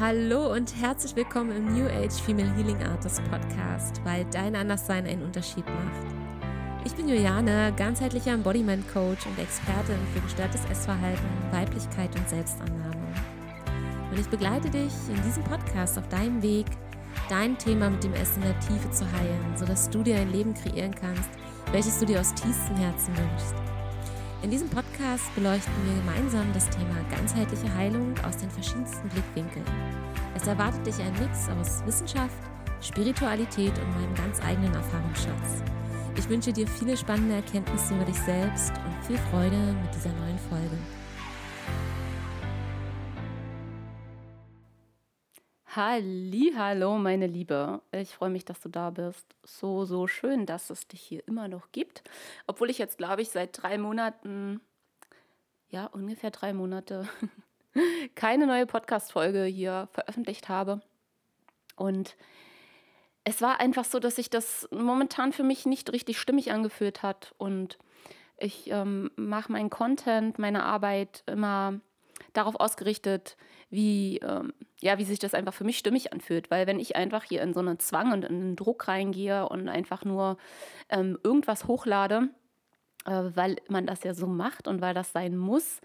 Hallo und herzlich willkommen im New Age Female Healing Artist Podcast, weil dein Anderssein einen Unterschied macht. Ich bin Juliane, ganzheitlicher Embodiment Coach und Expertin für gestörtes Essverhalten, Weiblichkeit und Selbstannahme. Und ich begleite dich in diesem Podcast auf deinem Weg, dein Thema mit dem Essen in der Tiefe zu heilen, sodass du dir ein Leben kreieren kannst, welches du dir aus tiefstem Herzen wünschst. In diesem Podcast beleuchten wir gemeinsam das Thema ganzheitliche Heilung aus den verschiedensten Blickwinkeln. Es erwartet dich ein Mix aus Wissenschaft, Spiritualität und meinem ganz eigenen Erfahrungsschatz. Ich wünsche dir viele spannende Erkenntnisse über dich selbst und viel Freude mit dieser neuen Folge. Hallo, meine Liebe. Ich freue mich, dass du da bist. So, so schön, dass es dich hier immer noch gibt. Obwohl ich jetzt, glaube ich, seit drei Monaten, ja, ungefähr drei Monate, keine neue Podcast-Folge hier veröffentlicht habe. Und es war einfach so, dass sich das momentan für mich nicht richtig stimmig angefühlt hat. Und ich ähm, mache meinen Content, meine Arbeit immer darauf ausgerichtet, wie, ähm, ja, wie sich das einfach für mich stimmig anfühlt. Weil wenn ich einfach hier in so einen Zwang und in einen Druck reingehe und einfach nur ähm, irgendwas hochlade, äh, weil man das ja so macht und weil das sein muss,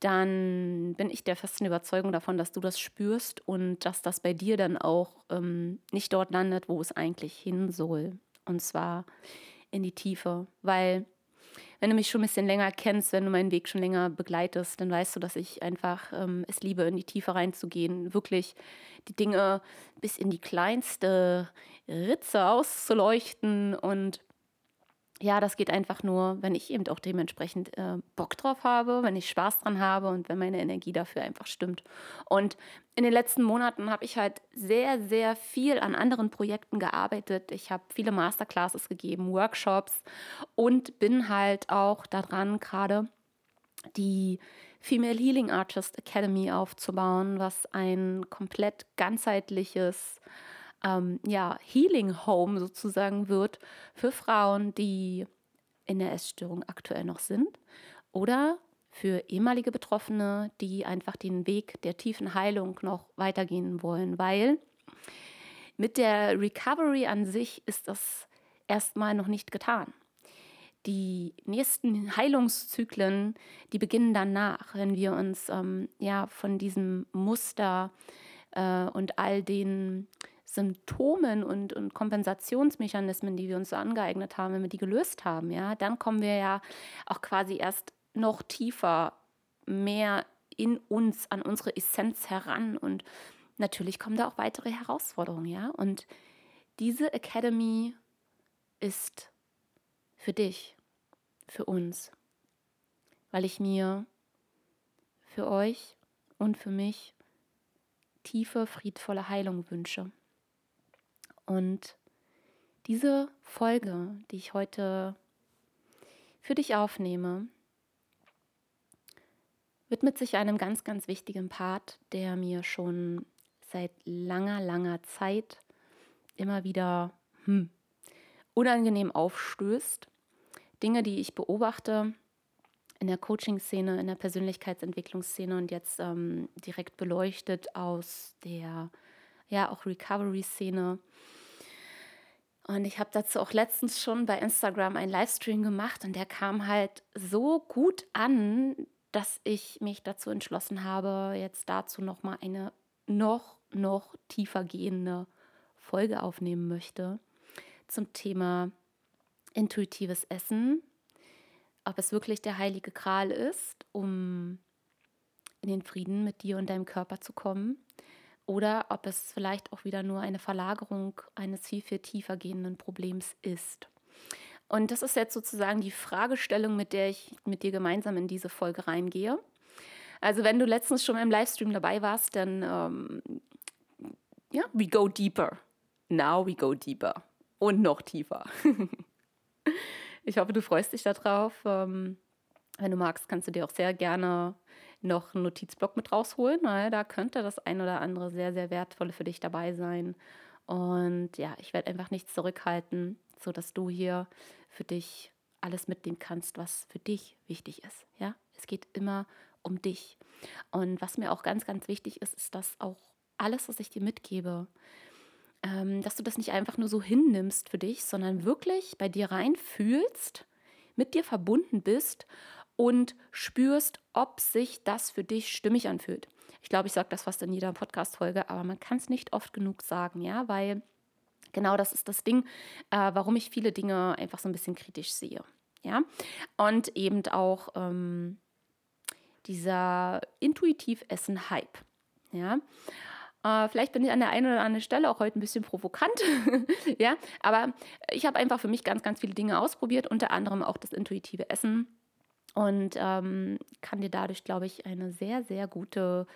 dann bin ich der festen Überzeugung davon, dass du das spürst und dass das bei dir dann auch ähm, nicht dort landet, wo es eigentlich hin soll. Und zwar in die Tiefe. Weil wenn du mich schon ein bisschen länger kennst, wenn du meinen Weg schon länger begleitest, dann weißt du, dass ich einfach ähm, es liebe, in die Tiefe reinzugehen, wirklich die Dinge bis in die kleinste Ritze auszuleuchten und ja, das geht einfach nur, wenn ich eben auch dementsprechend äh, Bock drauf habe, wenn ich Spaß dran habe und wenn meine Energie dafür einfach stimmt. Und in den letzten Monaten habe ich halt sehr, sehr viel an anderen Projekten gearbeitet. Ich habe viele Masterclasses gegeben, Workshops und bin halt auch daran, gerade die Female Healing Artist Academy aufzubauen, was ein komplett ganzheitliches ähm, ja, Healing Home sozusagen wird für Frauen, die in der Essstörung aktuell noch sind oder für ehemalige Betroffene, die einfach den Weg der tiefen Heilung noch weitergehen wollen, weil mit der Recovery an sich ist das erstmal noch nicht getan. Die nächsten Heilungszyklen, die beginnen danach, wenn wir uns ähm, ja von diesem Muster äh, und all den Symptomen und, und Kompensationsmechanismen, die wir uns so angeeignet haben, wenn wir die gelöst haben, ja, dann kommen wir ja auch quasi erst noch tiefer, mehr in uns, an unsere Essenz heran. Und natürlich kommen da auch weitere Herausforderungen, ja. Und diese Academy ist für dich, für uns, weil ich mir für euch und für mich tiefe, friedvolle Heilung wünsche. Und diese Folge, die ich heute für dich aufnehme, widmet sich einem ganz, ganz wichtigen Part, der mir schon seit langer, langer Zeit immer wieder hm, unangenehm aufstößt. Dinge, die ich beobachte in der Coaching-Szene, in der Persönlichkeitsentwicklungsszene und jetzt ähm, direkt beleuchtet aus der ja auch Recovery-Szene. Und ich habe dazu auch letztens schon bei Instagram einen Livestream gemacht und der kam halt so gut an, dass ich mich dazu entschlossen habe, jetzt dazu noch mal eine noch noch tiefer gehende Folge aufnehmen möchte zum Thema intuitives Essen, ob es wirklich der heilige Gral ist, um in den Frieden mit dir und deinem Körper zu kommen oder ob es vielleicht auch wieder nur eine Verlagerung eines viel, viel tiefer gehenden Problems ist. Und das ist jetzt sozusagen die Fragestellung, mit der ich mit dir gemeinsam in diese Folge reingehe. Also wenn du letztens schon im Livestream dabei warst, dann ähm, ja, we go deeper. Now we go deeper. Und noch tiefer. ich hoffe, du freust dich darauf. Ähm, wenn du magst, kannst du dir auch sehr gerne noch einen Notizblock mit rausholen, weil da könnte das ein oder andere sehr, sehr wertvolle für dich dabei sein. Und ja, ich werde einfach nichts zurückhalten, sodass du hier für dich alles mitnehmen kannst, was für dich wichtig ist. Ja, es geht immer um dich. Und was mir auch ganz, ganz wichtig ist, ist, dass auch alles, was ich dir mitgebe, ähm, dass du das nicht einfach nur so hinnimmst für dich, sondern wirklich bei dir reinfühlst, mit dir verbunden bist und spürst, ob sich das für dich stimmig anfühlt. Ich glaube, ich sage das fast in jeder Podcast-Folge, aber man kann es nicht oft genug sagen, ja, weil genau das ist das Ding, äh, warum ich viele Dinge einfach so ein bisschen kritisch sehe. Ja, und eben auch ähm, dieser intuitiv Essen-Hype. Ja, äh, vielleicht bin ich an der einen oder anderen Stelle auch heute ein bisschen provokant, ja, aber ich habe einfach für mich ganz, ganz viele Dinge ausprobiert, unter anderem auch das intuitive Essen und ähm, kann dir dadurch, glaube ich, eine sehr, sehr gute,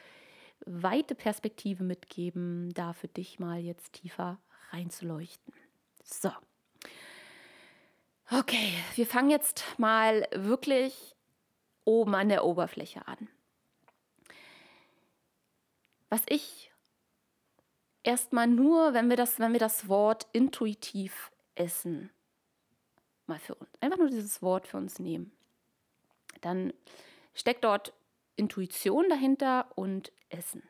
weite Perspektive mitgeben, da für dich mal jetzt tiefer reinzuleuchten. So. Okay, wir fangen jetzt mal wirklich oben an der Oberfläche an. Was ich erstmal nur, wenn wir das, wenn wir das Wort intuitiv essen, mal für uns, einfach nur dieses Wort für uns nehmen, dann steckt dort Intuition dahinter und Essen.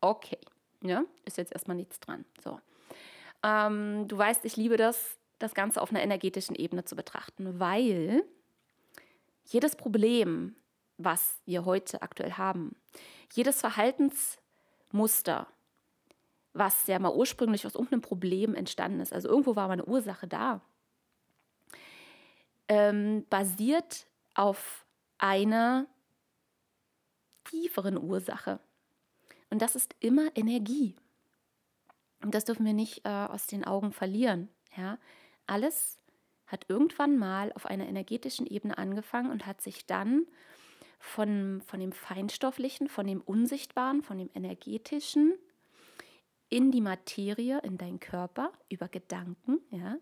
Okay, ja, ist jetzt erstmal nichts dran. So. Ähm, du weißt, ich liebe das, das Ganze auf einer energetischen Ebene zu betrachten, weil jedes Problem, was wir heute aktuell haben, jedes Verhaltensmuster, was ja mal ursprünglich aus irgendeinem Problem entstanden ist, also irgendwo war mal eine Ursache da, ähm, basiert auf einer tieferen Ursache. Und das ist immer Energie. Und das dürfen wir nicht äh, aus den Augen verlieren. Ja? Alles hat irgendwann mal auf einer energetischen Ebene angefangen und hat sich dann von, von dem Feinstofflichen, von dem Unsichtbaren, von dem Energetischen in die Materie, in deinen Körper, über Gedanken, ja,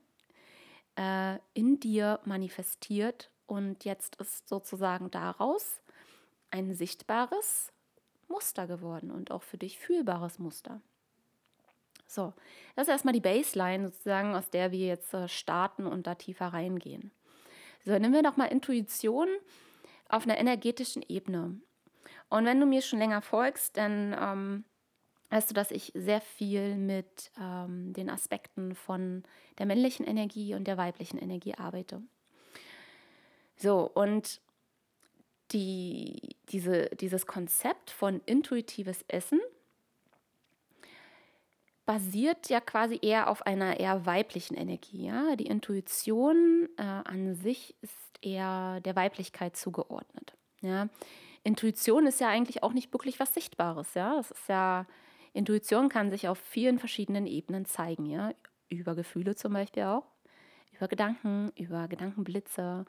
äh, in dir manifestiert. Und jetzt ist sozusagen daraus ein sichtbares Muster geworden und auch für dich fühlbares Muster. So, das ist erstmal die Baseline sozusagen, aus der wir jetzt äh, starten und da tiefer reingehen. So, nehmen wir nochmal Intuition auf einer energetischen Ebene. Und wenn du mir schon länger folgst, dann ähm, weißt du, dass ich sehr viel mit ähm, den Aspekten von der männlichen Energie und der weiblichen Energie arbeite. So, und die, diese, dieses Konzept von intuitives Essen basiert ja quasi eher auf einer eher weiblichen Energie. Ja? Die Intuition äh, an sich ist eher der Weiblichkeit zugeordnet. Ja? Intuition ist ja eigentlich auch nicht wirklich was Sichtbares. Ja? Das ist ja, Intuition kann sich auf vielen verschiedenen Ebenen zeigen. Ja? Über Gefühle zum Beispiel auch, über Gedanken, über Gedankenblitze,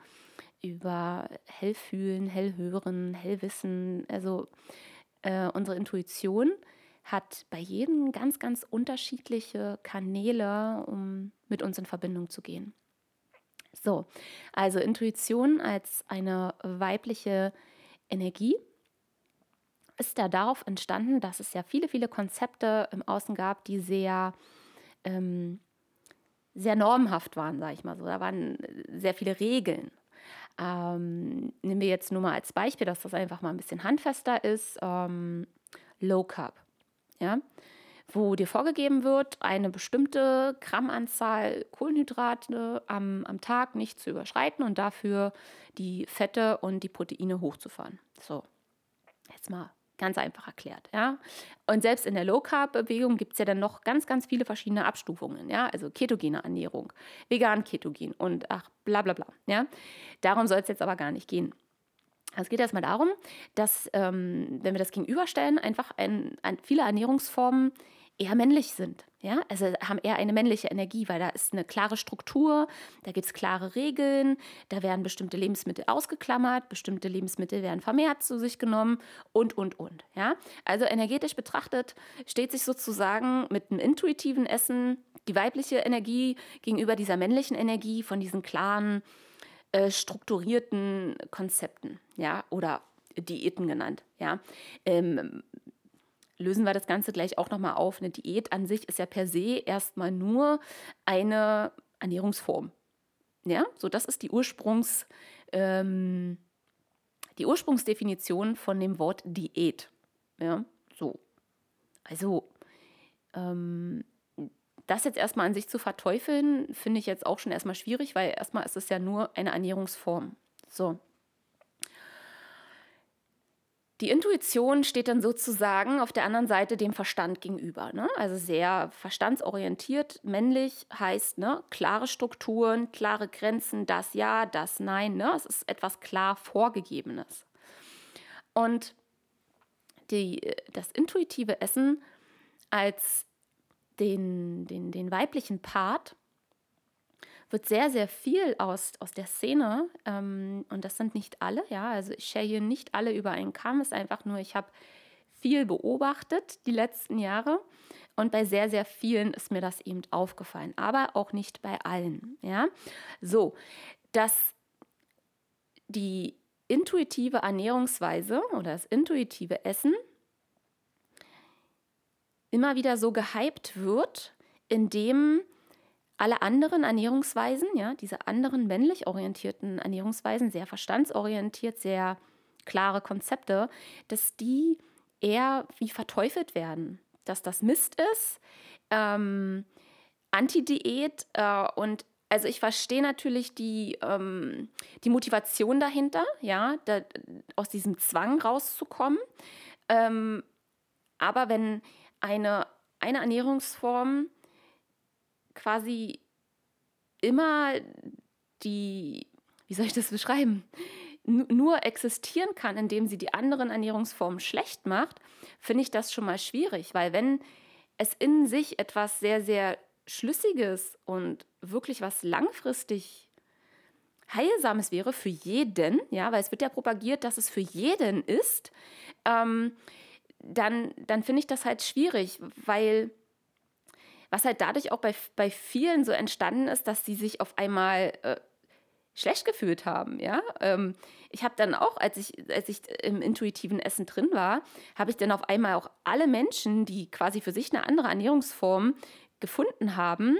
über Hellfühlen, Hellhören, Hellwissen. Also äh, unsere Intuition hat bei jedem ganz, ganz unterschiedliche Kanäle, um mit uns in Verbindung zu gehen. So, also Intuition als eine weibliche Energie ist da darauf entstanden, dass es ja viele, viele Konzepte im Außen gab, die sehr, ähm, sehr normhaft waren, sage ich mal so. Da waren sehr viele Regeln. Ähm, nehmen wir jetzt nur mal als Beispiel, dass das einfach mal ein bisschen handfester ist. Ähm, Low Carb ja, wo dir vorgegeben wird, eine bestimmte Grammanzahl Kohlenhydrate am, am Tag nicht zu überschreiten und dafür die Fette und die Proteine hochzufahren. So, jetzt mal ganz einfach erklärt. Ja? Und selbst in der Low-Carb-Bewegung gibt es ja dann noch ganz, ganz viele verschiedene Abstufungen. Ja? Also ketogene Ernährung, vegan Ketogen und ach, bla bla bla. Ja? Darum soll es jetzt aber gar nicht gehen. Es geht erstmal darum, dass, ähm, wenn wir das gegenüberstellen, einfach ein, ein, viele Ernährungsformen eher männlich sind. Ja? Also haben eher eine männliche Energie, weil da ist eine klare Struktur, da gibt es klare Regeln, da werden bestimmte Lebensmittel ausgeklammert, bestimmte Lebensmittel werden vermehrt zu sich genommen und, und, und. Ja? Also energetisch betrachtet steht sich sozusagen mit einem intuitiven Essen die weibliche Energie gegenüber dieser männlichen Energie von diesen klaren äh, strukturierten Konzepten, ja, oder Diäten genannt, ja. Ähm, lösen wir das Ganze gleich auch nochmal auf. Eine Diät an sich ist ja per se erstmal nur eine Ernährungsform. Ja, so das ist die Ursprungs, ähm, die Ursprungsdefinition von dem Wort Diät. Ja, so. Also Ähm, das jetzt erstmal an sich zu verteufeln, finde ich jetzt auch schon erstmal schwierig, weil erstmal ist es ja nur eine Ernährungsform. So. Die Intuition steht dann sozusagen auf der anderen Seite dem Verstand gegenüber. Ne? Also sehr verstandsorientiert. Männlich heißt ne, klare Strukturen, klare Grenzen, das Ja, das Nein. Ne? Es ist etwas klar Vorgegebenes. Und die, das intuitive Essen als den, den, den weiblichen Part wird sehr, sehr viel aus, aus der Szene, ähm, und das sind nicht alle, ja, also ich share hier nicht alle über einen Kamm, ist einfach nur, ich habe viel beobachtet die letzten Jahre. Und bei sehr, sehr vielen ist mir das eben aufgefallen, aber auch nicht bei allen, ja. So, dass die intuitive Ernährungsweise oder das intuitive Essen immer wieder so gehypt wird, indem alle anderen Ernährungsweisen, ja, diese anderen männlich orientierten Ernährungsweisen, sehr verstandsorientiert, sehr klare Konzepte, dass die eher wie verteufelt werden, dass das Mist ist, ähm, Anti-Diät äh, und also ich verstehe natürlich die, ähm, die Motivation dahinter, ja, da, aus diesem Zwang rauszukommen. Ähm, aber wenn eine, eine Ernährungsform quasi immer die, wie soll ich das beschreiben, nur existieren kann, indem sie die anderen Ernährungsformen schlecht macht, finde ich das schon mal schwierig, weil wenn es in sich etwas sehr, sehr Schlüssiges und wirklich was langfristig Heilsames wäre für jeden, ja, weil es wird ja propagiert, dass es für jeden ist, ähm, dann, dann finde ich das halt schwierig, weil was halt dadurch auch bei, bei vielen so entstanden ist, dass sie sich auf einmal äh, schlecht gefühlt haben, ja. Ähm, ich habe dann auch, als ich, als ich im intuitiven Essen drin war, habe ich dann auf einmal auch alle Menschen, die quasi für sich eine andere Ernährungsform gefunden haben,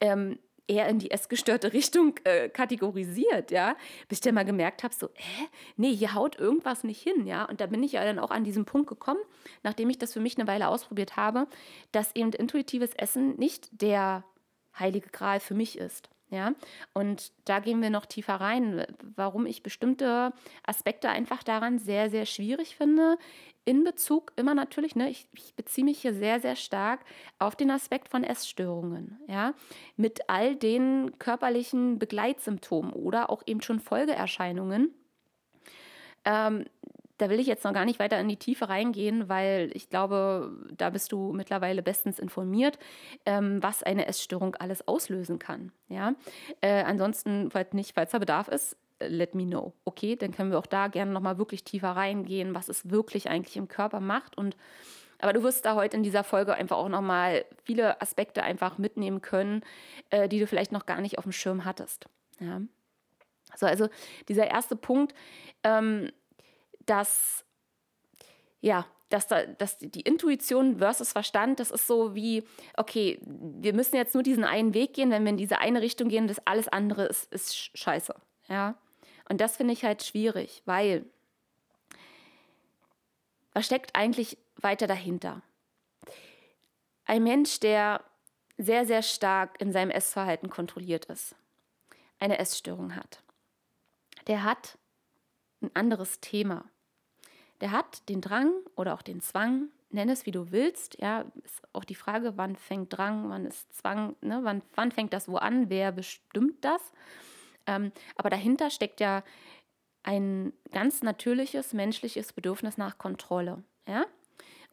ähm, eher in die essgestörte Richtung äh, kategorisiert, ja, bis ich dann mal gemerkt habe, so, hä, nee, hier haut irgendwas nicht hin, ja, und da bin ich ja dann auch an diesen Punkt gekommen, nachdem ich das für mich eine Weile ausprobiert habe, dass eben intuitives Essen nicht der heilige Gral für mich ist. Ja, und da gehen wir noch tiefer rein, warum ich bestimmte Aspekte einfach daran sehr, sehr schwierig finde, in Bezug immer natürlich, ne, ich, ich, beziehe mich hier sehr, sehr stark auf den Aspekt von Essstörungen, ja, mit all den körperlichen Begleitsymptomen oder auch eben schon Folgeerscheinungen. Ähm, da will ich jetzt noch gar nicht weiter in die Tiefe reingehen, weil ich glaube, da bist du mittlerweile bestens informiert, ähm, was eine Essstörung alles auslösen kann. Ja? Äh, ansonsten, falls nicht, falls da Bedarf ist, let me know. Okay, dann können wir auch da gerne nochmal wirklich tiefer reingehen, was es wirklich eigentlich im Körper macht. Und aber du wirst da heute in dieser Folge einfach auch nochmal viele Aspekte einfach mitnehmen können, äh, die du vielleicht noch gar nicht auf dem Schirm hattest. Ja. So, also dieser erste Punkt, ähm, dass ja, dass, da, dass die Intuition versus Verstand, das ist so wie, okay, wir müssen jetzt nur diesen einen Weg gehen, wenn wir in diese eine Richtung gehen, das alles andere ist, ist scheiße. Ja. Und das finde ich halt schwierig, weil was steckt eigentlich weiter dahinter? Ein Mensch, der sehr, sehr stark in seinem Essverhalten kontrolliert ist, eine Essstörung hat, der hat ein anderes Thema. Der hat den Drang oder auch den Zwang, nenn es wie du willst, ja, ist auch die Frage, wann fängt Drang, wann ist Zwang, ne, wann, wann fängt das wo an, wer bestimmt das? Ähm, aber dahinter steckt ja ein ganz natürliches menschliches Bedürfnis nach Kontrolle. Ja?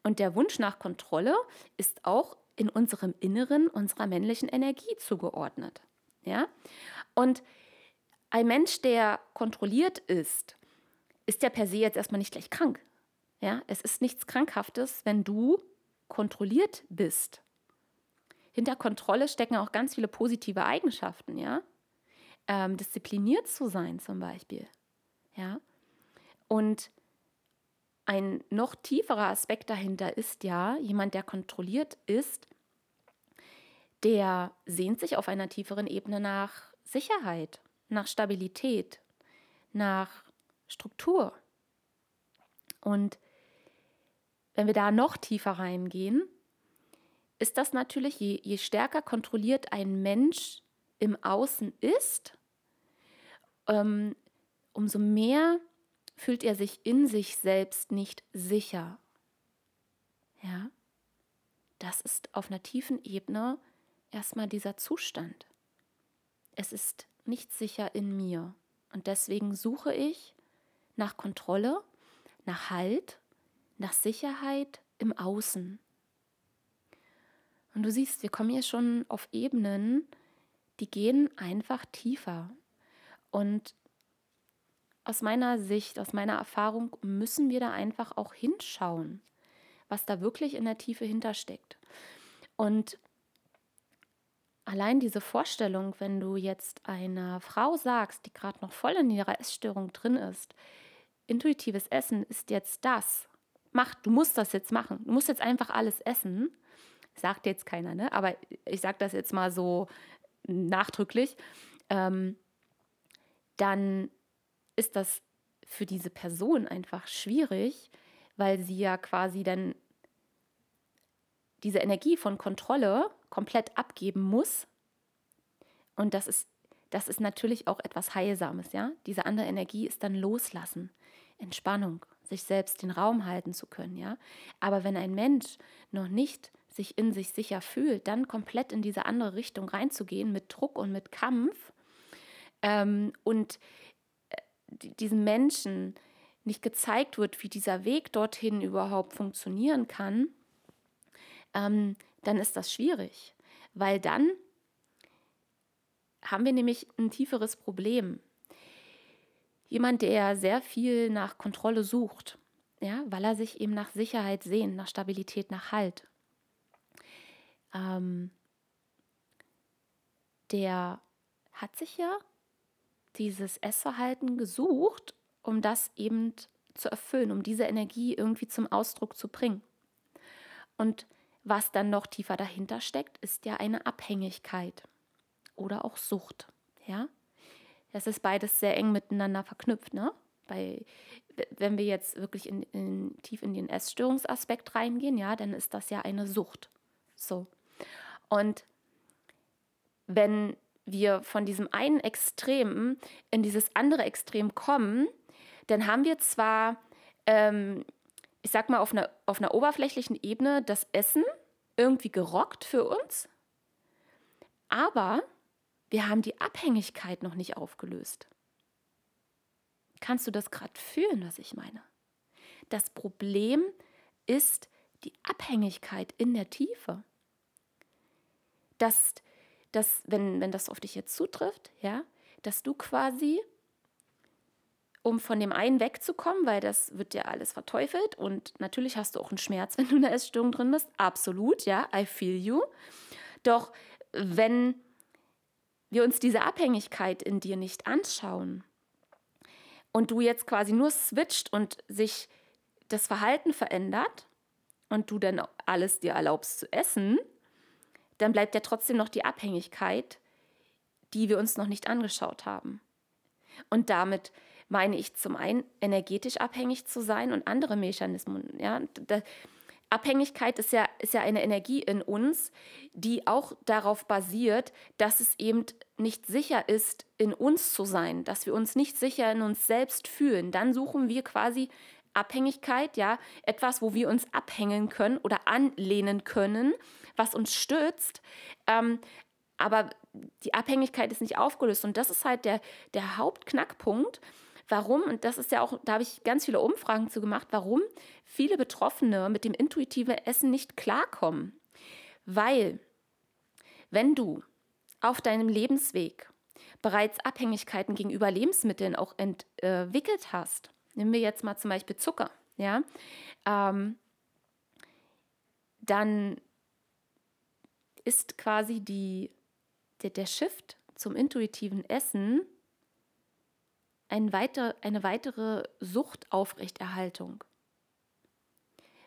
Und der Wunsch nach Kontrolle ist auch in unserem Inneren unserer männlichen Energie zugeordnet. Ja? Und ein Mensch, der kontrolliert ist, ist ja per se jetzt erstmal nicht gleich krank. Ja? Es ist nichts Krankhaftes, wenn du kontrolliert bist. Hinter Kontrolle stecken auch ganz viele positive Eigenschaften, ja ähm, diszipliniert zu sein zum Beispiel. Ja? Und ein noch tieferer Aspekt dahinter ist ja, jemand, der kontrolliert ist, der sehnt sich auf einer tieferen Ebene nach Sicherheit, nach Stabilität, nach Struktur. Und wenn wir da noch tiefer reingehen, ist das natürlich, je, je stärker kontrolliert ein Mensch im Außen ist, ähm, umso mehr fühlt er sich in sich selbst nicht sicher. Ja, das ist auf einer tiefen Ebene erstmal dieser Zustand. Es ist nicht sicher in mir und deswegen suche ich nach Kontrolle, nach Halt, nach Sicherheit im Außen. Und du siehst, wir kommen hier schon auf Ebenen, die gehen einfach tiefer. Und aus meiner Sicht, aus meiner Erfahrung müssen wir da einfach auch hinschauen, was da wirklich in der Tiefe hintersteckt. Und allein diese Vorstellung, wenn du jetzt einer Frau sagst, die gerade noch voll in ihrer Essstörung drin ist, intuitives Essen ist jetzt das. Mach, du musst das jetzt machen. Du musst jetzt einfach alles essen. Sagt jetzt keiner, ne? Aber ich sage das jetzt mal so nachdrücklich. Ähm, dann ist das für diese Person einfach schwierig, weil sie ja quasi dann diese Energie von Kontrolle komplett abgeben muss. Und das ist, das ist natürlich auch etwas Heilsames, ja. Diese andere Energie ist dann Loslassen, Entspannung, sich selbst den Raum halten zu können, ja. Aber wenn ein Mensch noch nicht sich in sich sicher fühlt, dann komplett in diese andere Richtung reinzugehen mit Druck und mit Kampf ähm, und diesem Menschen nicht gezeigt wird, wie dieser Weg dorthin überhaupt funktionieren kann, ähm, dann ist das schwierig, weil dann haben wir nämlich ein tieferes Problem. Jemand, der sehr viel nach Kontrolle sucht, ja, weil er sich eben nach Sicherheit sehnt, nach Stabilität, nach Halt, ähm, der hat sich ja dieses Essverhalten gesucht, um das eben zu erfüllen, um diese Energie irgendwie zum Ausdruck zu bringen. Und was dann noch tiefer dahinter steckt, ist ja eine Abhängigkeit oder auch Sucht. Ja, das ist beides sehr eng miteinander verknüpft. Ne? Bei, wenn wir jetzt wirklich in, in, tief in den Essstörungsaspekt reingehen, ja, dann ist das ja eine Sucht. So. Und wenn wir von diesem einen Extrem in dieses andere Extrem kommen, dann haben wir zwar, ähm, ich sag mal, auf einer, auf einer oberflächlichen Ebene das Essen irgendwie gerockt für uns, aber wir haben die Abhängigkeit noch nicht aufgelöst. Kannst du das gerade fühlen, was ich meine? Das Problem ist die Abhängigkeit in der Tiefe. Dass dass, wenn, wenn das auf dich jetzt zutrifft, ja, dass du quasi, um von dem einen wegzukommen, weil das wird dir alles verteufelt und natürlich hast du auch einen Schmerz, wenn du in der Essstörung drin bist, absolut, ja, I feel you. Doch wenn wir uns diese Abhängigkeit in dir nicht anschauen und du jetzt quasi nur switcht und sich das Verhalten verändert und du dann alles dir erlaubst zu essen, dann bleibt ja trotzdem noch die Abhängigkeit, die wir uns noch nicht angeschaut haben. Und damit meine ich zum einen energetisch abhängig zu sein und andere Mechanismen. Ja, Abhängigkeit ist ja, ist ja eine Energie in uns, die auch darauf basiert, dass es eben nicht sicher ist, in uns zu sein, dass wir uns nicht sicher in uns selbst fühlen. Dann suchen wir quasi Abhängigkeit, ja, etwas, wo wir uns abhängen können oder anlehnen können, was uns stützt. Ähm, aber die Abhängigkeit ist nicht aufgelöst. Und das ist halt der, der Hauptknackpunkt, warum, und das ist ja auch, da habe ich ganz viele Umfragen zu gemacht, warum viele Betroffene mit dem intuitiven Essen nicht klarkommen. Weil, wenn du auf deinem Lebensweg bereits Abhängigkeiten gegenüber Lebensmitteln auch entwickelt hast, nehmen wir jetzt mal zum Beispiel Zucker, ja, ähm, dann ist quasi die, der, der Shift zum intuitiven Essen ein weiter, eine weitere Suchtaufrechterhaltung,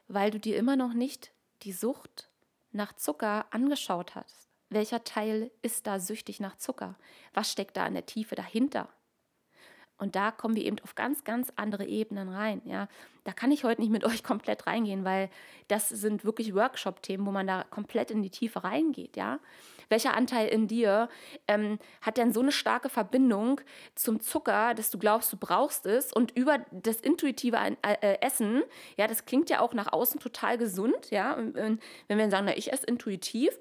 weil du dir immer noch nicht die Sucht nach Zucker angeschaut hast. Welcher Teil ist da süchtig nach Zucker? Was steckt da in der Tiefe dahinter? Und da kommen wir eben auf ganz, ganz andere Ebenen rein. Ja, da kann ich heute nicht mit euch komplett reingehen, weil das sind wirklich Workshop-Themen, wo man da komplett in die Tiefe reingeht. Ja, welcher Anteil in dir ähm, hat denn so eine starke Verbindung zum Zucker, dass du glaubst, du brauchst es und über das intuitive äh, Essen, ja, das klingt ja auch nach außen total gesund. Ja, wenn wir sagen, na, ich esse intuitiv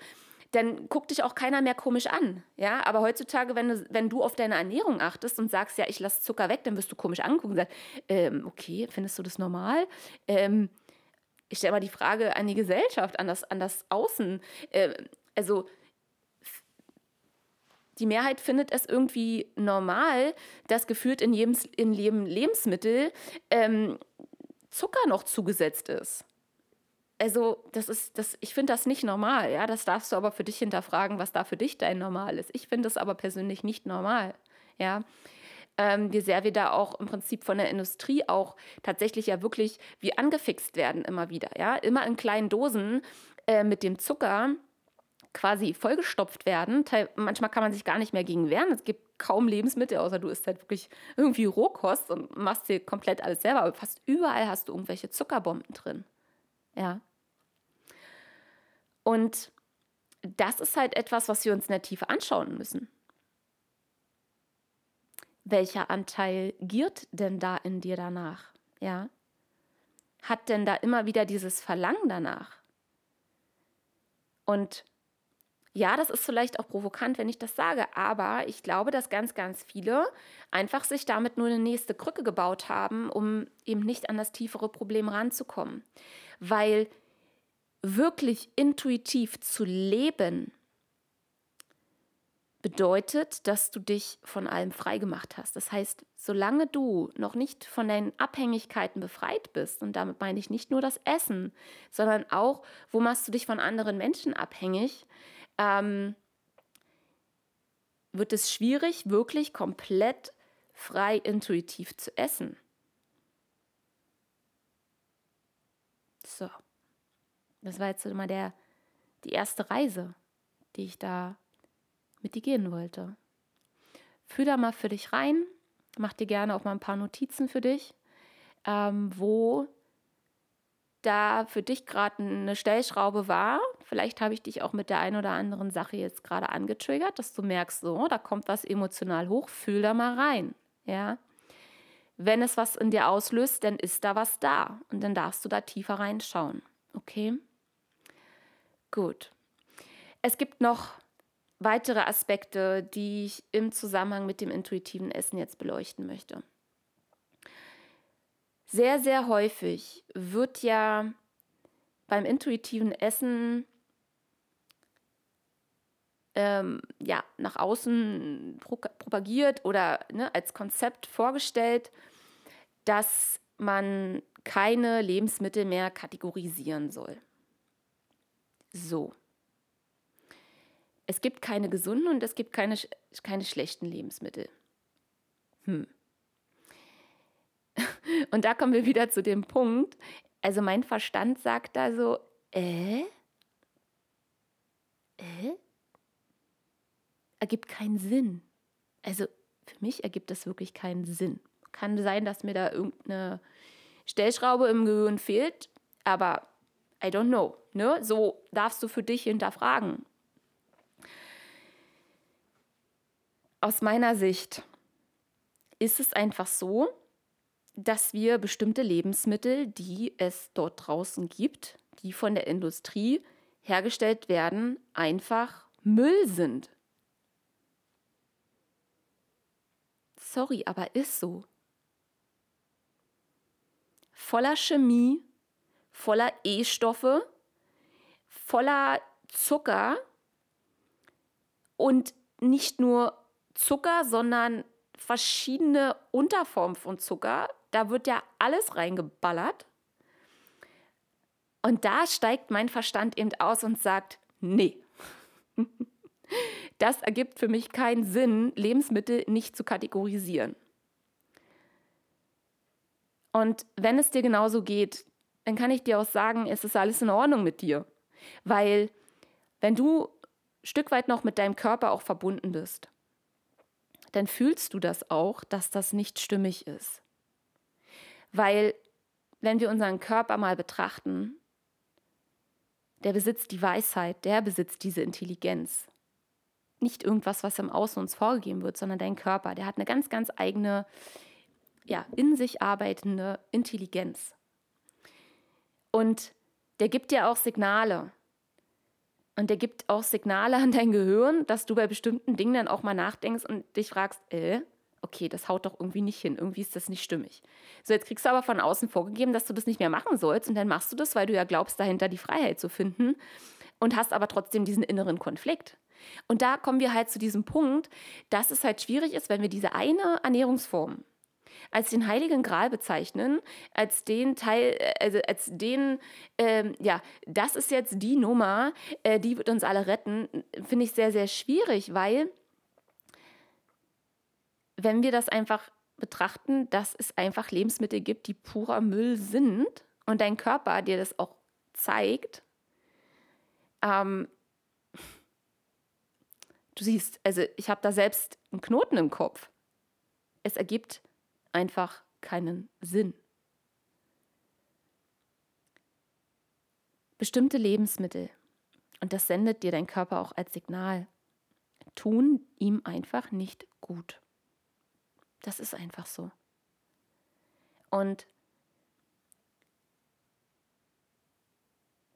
dann guckt dich auch keiner mehr komisch an. Ja, aber heutzutage, wenn du, wenn du auf deine Ernährung achtest und sagst, ja, ich lasse Zucker weg, dann wirst du komisch angucken und sagst, ähm, okay, findest du das normal? Ähm, ich stelle mal die Frage an die Gesellschaft, an das, an das Außen. Äh, also die Mehrheit findet es irgendwie normal, dass gefühlt in jedem, in jedem Lebensmittel ähm, Zucker noch zugesetzt ist also das ist, das, ich finde das nicht normal, ja. Das darfst du aber für dich hinterfragen, was da für dich dein Normal ist. Ich finde es aber persönlich nicht normal, ja. Ähm, wie sehr wir da auch im Prinzip von der Industrie auch tatsächlich ja wirklich wie angefixt werden immer wieder, ja. Immer in kleinen Dosen äh, mit dem Zucker quasi vollgestopft werden. Manchmal kann man sich gar nicht mehr gegen wehren. Es gibt kaum Lebensmittel, außer du isst halt wirklich irgendwie Rohkost und machst dir komplett alles selber. Aber fast überall hast du irgendwelche Zuckerbomben drin. Ja. Und das ist halt etwas, was wir uns in der Tiefe anschauen müssen. Welcher Anteil giert denn da in dir danach? Ja? Hat denn da immer wieder dieses Verlangen danach? Und ja, das ist vielleicht auch provokant, wenn ich das sage, aber ich glaube, dass ganz, ganz viele einfach sich damit nur eine nächste Krücke gebaut haben, um eben nicht an das tiefere Problem ranzukommen. Weil wirklich intuitiv zu leben, bedeutet, dass du dich von allem frei gemacht hast. Das heißt, solange du noch nicht von deinen Abhängigkeiten befreit bist, und damit meine ich nicht nur das Essen, sondern auch, wo machst du dich von anderen Menschen abhängig, ähm, wird es schwierig, wirklich komplett frei intuitiv zu essen. So. Das war jetzt immer der, die erste Reise, die ich da mit dir gehen wollte. Fühl da mal für dich rein, mach dir gerne auch mal ein paar Notizen für dich, ähm, wo da für dich gerade eine Stellschraube war. Vielleicht habe ich dich auch mit der einen oder anderen Sache jetzt gerade angetriggert, dass du merkst, so, da kommt was emotional hoch, fühl da mal rein. Ja. Wenn es was in dir auslöst, dann ist da was da und dann darfst du da tiefer reinschauen. Okay? Gut. Es gibt noch weitere Aspekte, die ich im Zusammenhang mit dem intuitiven Essen jetzt beleuchten möchte. Sehr, sehr häufig wird ja beim intuitiven Essen ähm, ja, nach außen pro propagiert oder ne, als Konzept vorgestellt, dass man keine Lebensmittel mehr kategorisieren soll. So. Es gibt keine gesunden und es gibt keine, keine schlechten Lebensmittel. Hm. Und da kommen wir wieder zu dem Punkt, also mein Verstand sagt da so, äh? Äh? Ergibt keinen Sinn. Also für mich ergibt das wirklich keinen Sinn. Kann sein, dass mir da irgendeine Stellschraube im Gehirn fehlt, aber I don't know. Ne? So darfst du für dich hinterfragen. Aus meiner Sicht ist es einfach so, dass wir bestimmte Lebensmittel, die es dort draußen gibt, die von der Industrie hergestellt werden, einfach Müll sind. Sorry, aber ist so. Voller Chemie, voller E-Stoffe, voller Zucker und nicht nur Zucker, sondern verschiedene Unterformen von Zucker. Da wird ja alles reingeballert. Und da steigt mein Verstand eben aus und sagt, nee. Das ergibt für mich keinen Sinn, Lebensmittel nicht zu kategorisieren. Und wenn es dir genauso geht, dann kann ich dir auch sagen, es ist alles in Ordnung mit dir. Weil wenn du ein Stück weit noch mit deinem Körper auch verbunden bist, dann fühlst du das auch, dass das nicht stimmig ist. Weil wenn wir unseren Körper mal betrachten, der besitzt die Weisheit, der besitzt diese Intelligenz. Nicht irgendwas, was im Außen uns vorgegeben wird, sondern dein Körper, der hat eine ganz, ganz eigene, ja, in sich arbeitende Intelligenz. Und der gibt dir auch Signale. Und der gibt auch Signale an dein Gehirn, dass du bei bestimmten Dingen dann auch mal nachdenkst und dich fragst, äh, okay, das haut doch irgendwie nicht hin, irgendwie ist das nicht stimmig. So, jetzt kriegst du aber von außen vorgegeben, dass du das nicht mehr machen sollst und dann machst du das, weil du ja glaubst, dahinter die Freiheit zu finden und hast aber trotzdem diesen inneren Konflikt. Und da kommen wir halt zu diesem Punkt, dass es halt schwierig ist, wenn wir diese eine Ernährungsform als den Heiligen Gral bezeichnen, als den Teil, also als den, ähm, ja, das ist jetzt die Nummer, äh, die wird uns alle retten, finde ich sehr, sehr schwierig, weil wenn wir das einfach betrachten, dass es einfach Lebensmittel gibt, die purer Müll sind und dein Körper dir das auch zeigt, ähm, du siehst, also ich habe da selbst einen Knoten im Kopf. Es ergibt einfach keinen Sinn. Bestimmte Lebensmittel, und das sendet dir dein Körper auch als Signal, tun ihm einfach nicht gut. Das ist einfach so. Und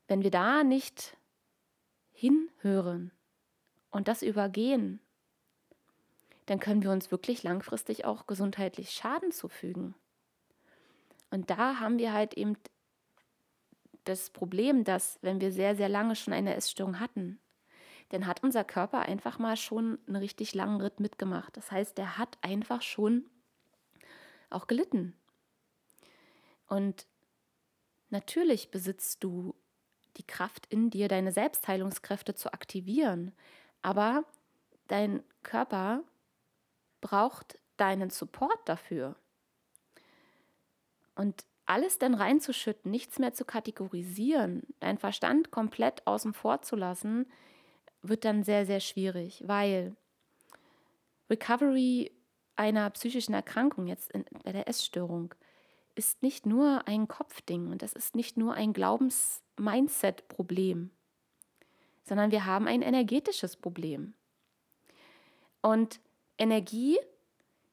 wenn wir da nicht hinhören und das übergehen, dann können wir uns wirklich langfristig auch gesundheitlich Schaden zufügen. Und da haben wir halt eben das Problem, dass wenn wir sehr, sehr lange schon eine Essstörung hatten, dann hat unser Körper einfach mal schon einen richtig langen Ritt mitgemacht. Das heißt, der hat einfach schon auch gelitten. Und natürlich besitzt du die Kraft in dir, deine Selbstheilungskräfte zu aktivieren. Aber dein Körper braucht deinen Support dafür. Und alles dann reinzuschütten, nichts mehr zu kategorisieren, deinen Verstand komplett außen vor zu lassen, wird dann sehr, sehr schwierig, weil Recovery einer psychischen Erkrankung, jetzt in, bei der Essstörung, ist nicht nur ein Kopfding und das ist nicht nur ein Glaubens-Mindset-Problem, sondern wir haben ein energetisches Problem. Und Energie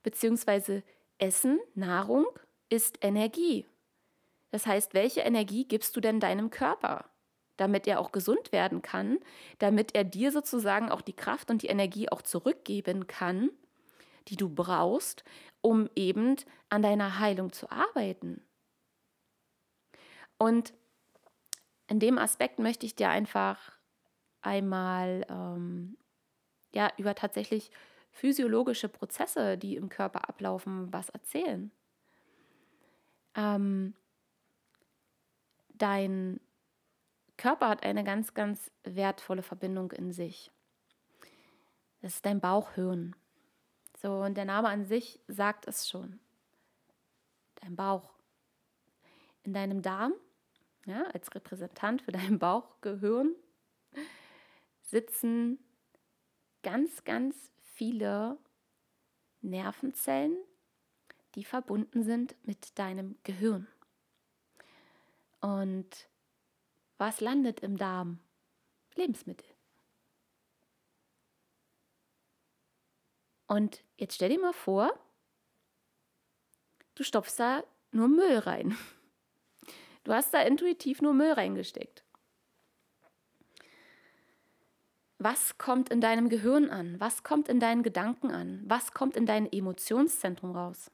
bzw. Essen, Nahrung ist Energie. Das heißt, welche Energie gibst du denn deinem Körper? damit er auch gesund werden kann, damit er dir sozusagen auch die Kraft und die Energie auch zurückgeben kann, die du brauchst, um eben an deiner Heilung zu arbeiten. Und in dem Aspekt möchte ich dir einfach einmal ähm, ja, über tatsächlich physiologische Prozesse, die im Körper ablaufen, was erzählen. Ähm, dein Körper hat eine ganz, ganz wertvolle Verbindung in sich. Das ist dein Bauchhirn. So, und der Name an sich sagt es schon. Dein Bauch. In deinem Darm, ja, als Repräsentant für dein Bauchgehirn, sitzen ganz, ganz viele Nervenzellen, die verbunden sind mit deinem Gehirn. Und was landet im Darm? Lebensmittel. Und jetzt stell dir mal vor, du stopfst da nur Müll rein. Du hast da intuitiv nur Müll reingesteckt. Was kommt in deinem Gehirn an? Was kommt in deinen Gedanken an? Was kommt in dein Emotionszentrum raus?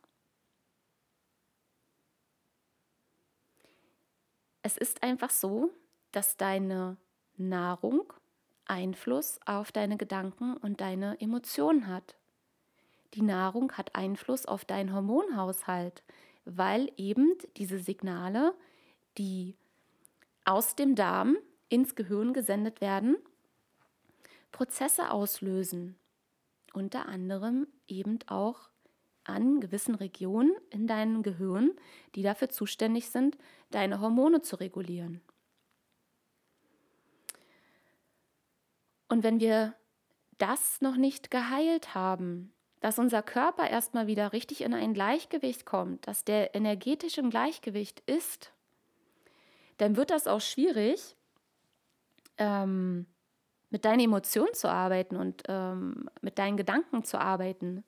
Es ist einfach so, dass deine Nahrung Einfluss auf deine Gedanken und deine Emotionen hat. Die Nahrung hat Einfluss auf deinen Hormonhaushalt, weil eben diese Signale, die aus dem Darm ins Gehirn gesendet werden, Prozesse auslösen. Unter anderem eben auch an gewissen Regionen in deinem Gehirn, die dafür zuständig sind, deine Hormone zu regulieren. Und wenn wir das noch nicht geheilt haben, dass unser Körper erstmal wieder richtig in ein Gleichgewicht kommt, dass der energetisch im Gleichgewicht ist, dann wird das auch schwierig, ähm, mit deinen Emotionen zu arbeiten und ähm, mit deinen Gedanken zu arbeiten.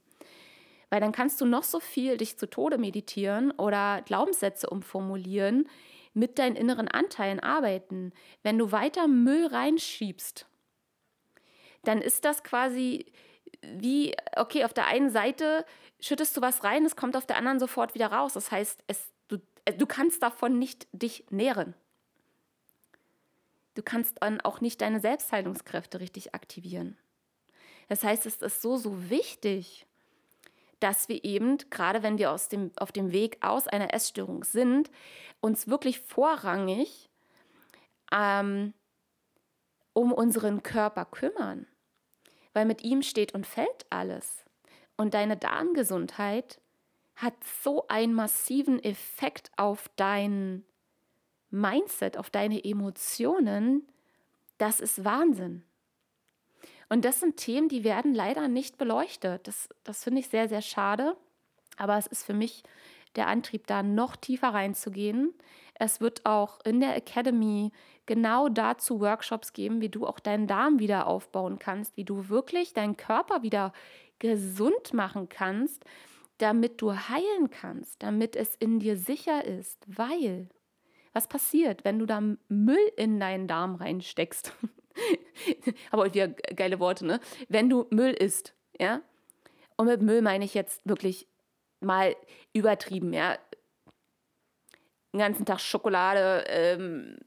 Weil dann kannst du noch so viel dich zu Tode meditieren oder Glaubenssätze umformulieren, mit deinen inneren Anteilen arbeiten. Wenn du weiter Müll reinschiebst, dann ist das quasi wie, okay, auf der einen Seite schüttest du was rein, es kommt auf der anderen sofort wieder raus. Das heißt, es, du, du kannst davon nicht dich nähren. Du kannst dann auch nicht deine Selbstheilungskräfte richtig aktivieren. Das heißt, es ist so, so wichtig, dass wir eben, gerade wenn wir aus dem, auf dem Weg aus einer Essstörung sind, uns wirklich vorrangig ähm, um unseren Körper kümmern weil mit ihm steht und fällt alles. Und deine Darmgesundheit hat so einen massiven Effekt auf dein Mindset, auf deine Emotionen, das ist Wahnsinn. Und das sind Themen, die werden leider nicht beleuchtet. Das, das finde ich sehr, sehr schade. Aber es ist für mich der Antrieb, da noch tiefer reinzugehen. Es wird auch in der Academy genau dazu Workshops geben, wie du auch deinen Darm wieder aufbauen kannst, wie du wirklich deinen Körper wieder gesund machen kannst, damit du heilen kannst, damit es in dir sicher ist. Weil, was passiert, wenn du da Müll in deinen Darm reinsteckst? Aber wieder geile Worte, ne? Wenn du Müll isst, ja? Und mit Müll meine ich jetzt wirklich mal übertrieben, ja? Den ganzen Tag Schokolade, ähm,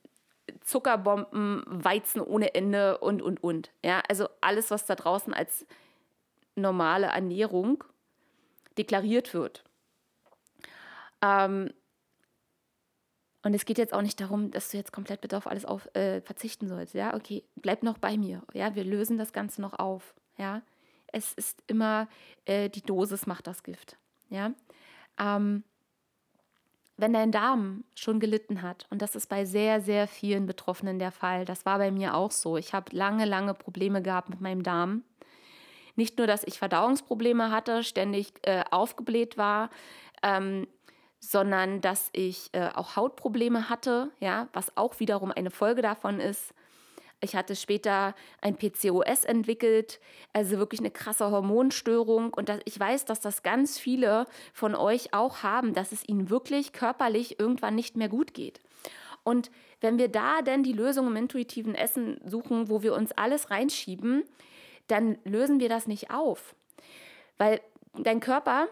Zuckerbomben, Weizen ohne Ende und, und, und. Ja, also alles, was da draußen als normale Ernährung deklariert wird. Ähm, und es geht jetzt auch nicht darum, dass du jetzt komplett bitte auf alles auf, äh, verzichten sollst. Ja, okay, bleib noch bei mir. Ja, wir lösen das Ganze noch auf. Ja, es ist immer äh, die Dosis macht das Gift. Ja, ähm, wenn dein Darm schon gelitten hat, und das ist bei sehr, sehr vielen Betroffenen der Fall, das war bei mir auch so. Ich habe lange, lange Probleme gehabt mit meinem Darm. Nicht nur, dass ich Verdauungsprobleme hatte, ständig äh, aufgebläht war, ähm, sondern dass ich äh, auch Hautprobleme hatte, ja, was auch wiederum eine Folge davon ist. Ich hatte später ein PCOS entwickelt, also wirklich eine krasse Hormonstörung. Und das, ich weiß, dass das ganz viele von euch auch haben, dass es ihnen wirklich körperlich irgendwann nicht mehr gut geht. Und wenn wir da denn die Lösung im intuitiven Essen suchen, wo wir uns alles reinschieben, dann lösen wir das nicht auf. Weil dein Körper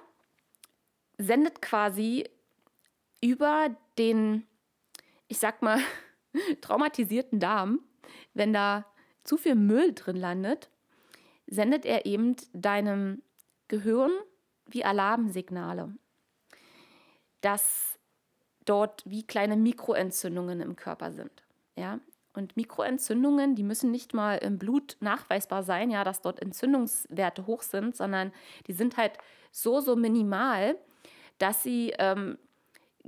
sendet quasi über den, ich sag mal, traumatisierten Darm wenn da zu viel Müll drin landet, sendet er eben deinem Gehirn wie Alarmsignale, dass dort wie kleine Mikroentzündungen im Körper sind. Ja? Und Mikroentzündungen, die müssen nicht mal im Blut nachweisbar sein, ja, dass dort Entzündungswerte hoch sind, sondern die sind halt so, so minimal, dass sie ähm,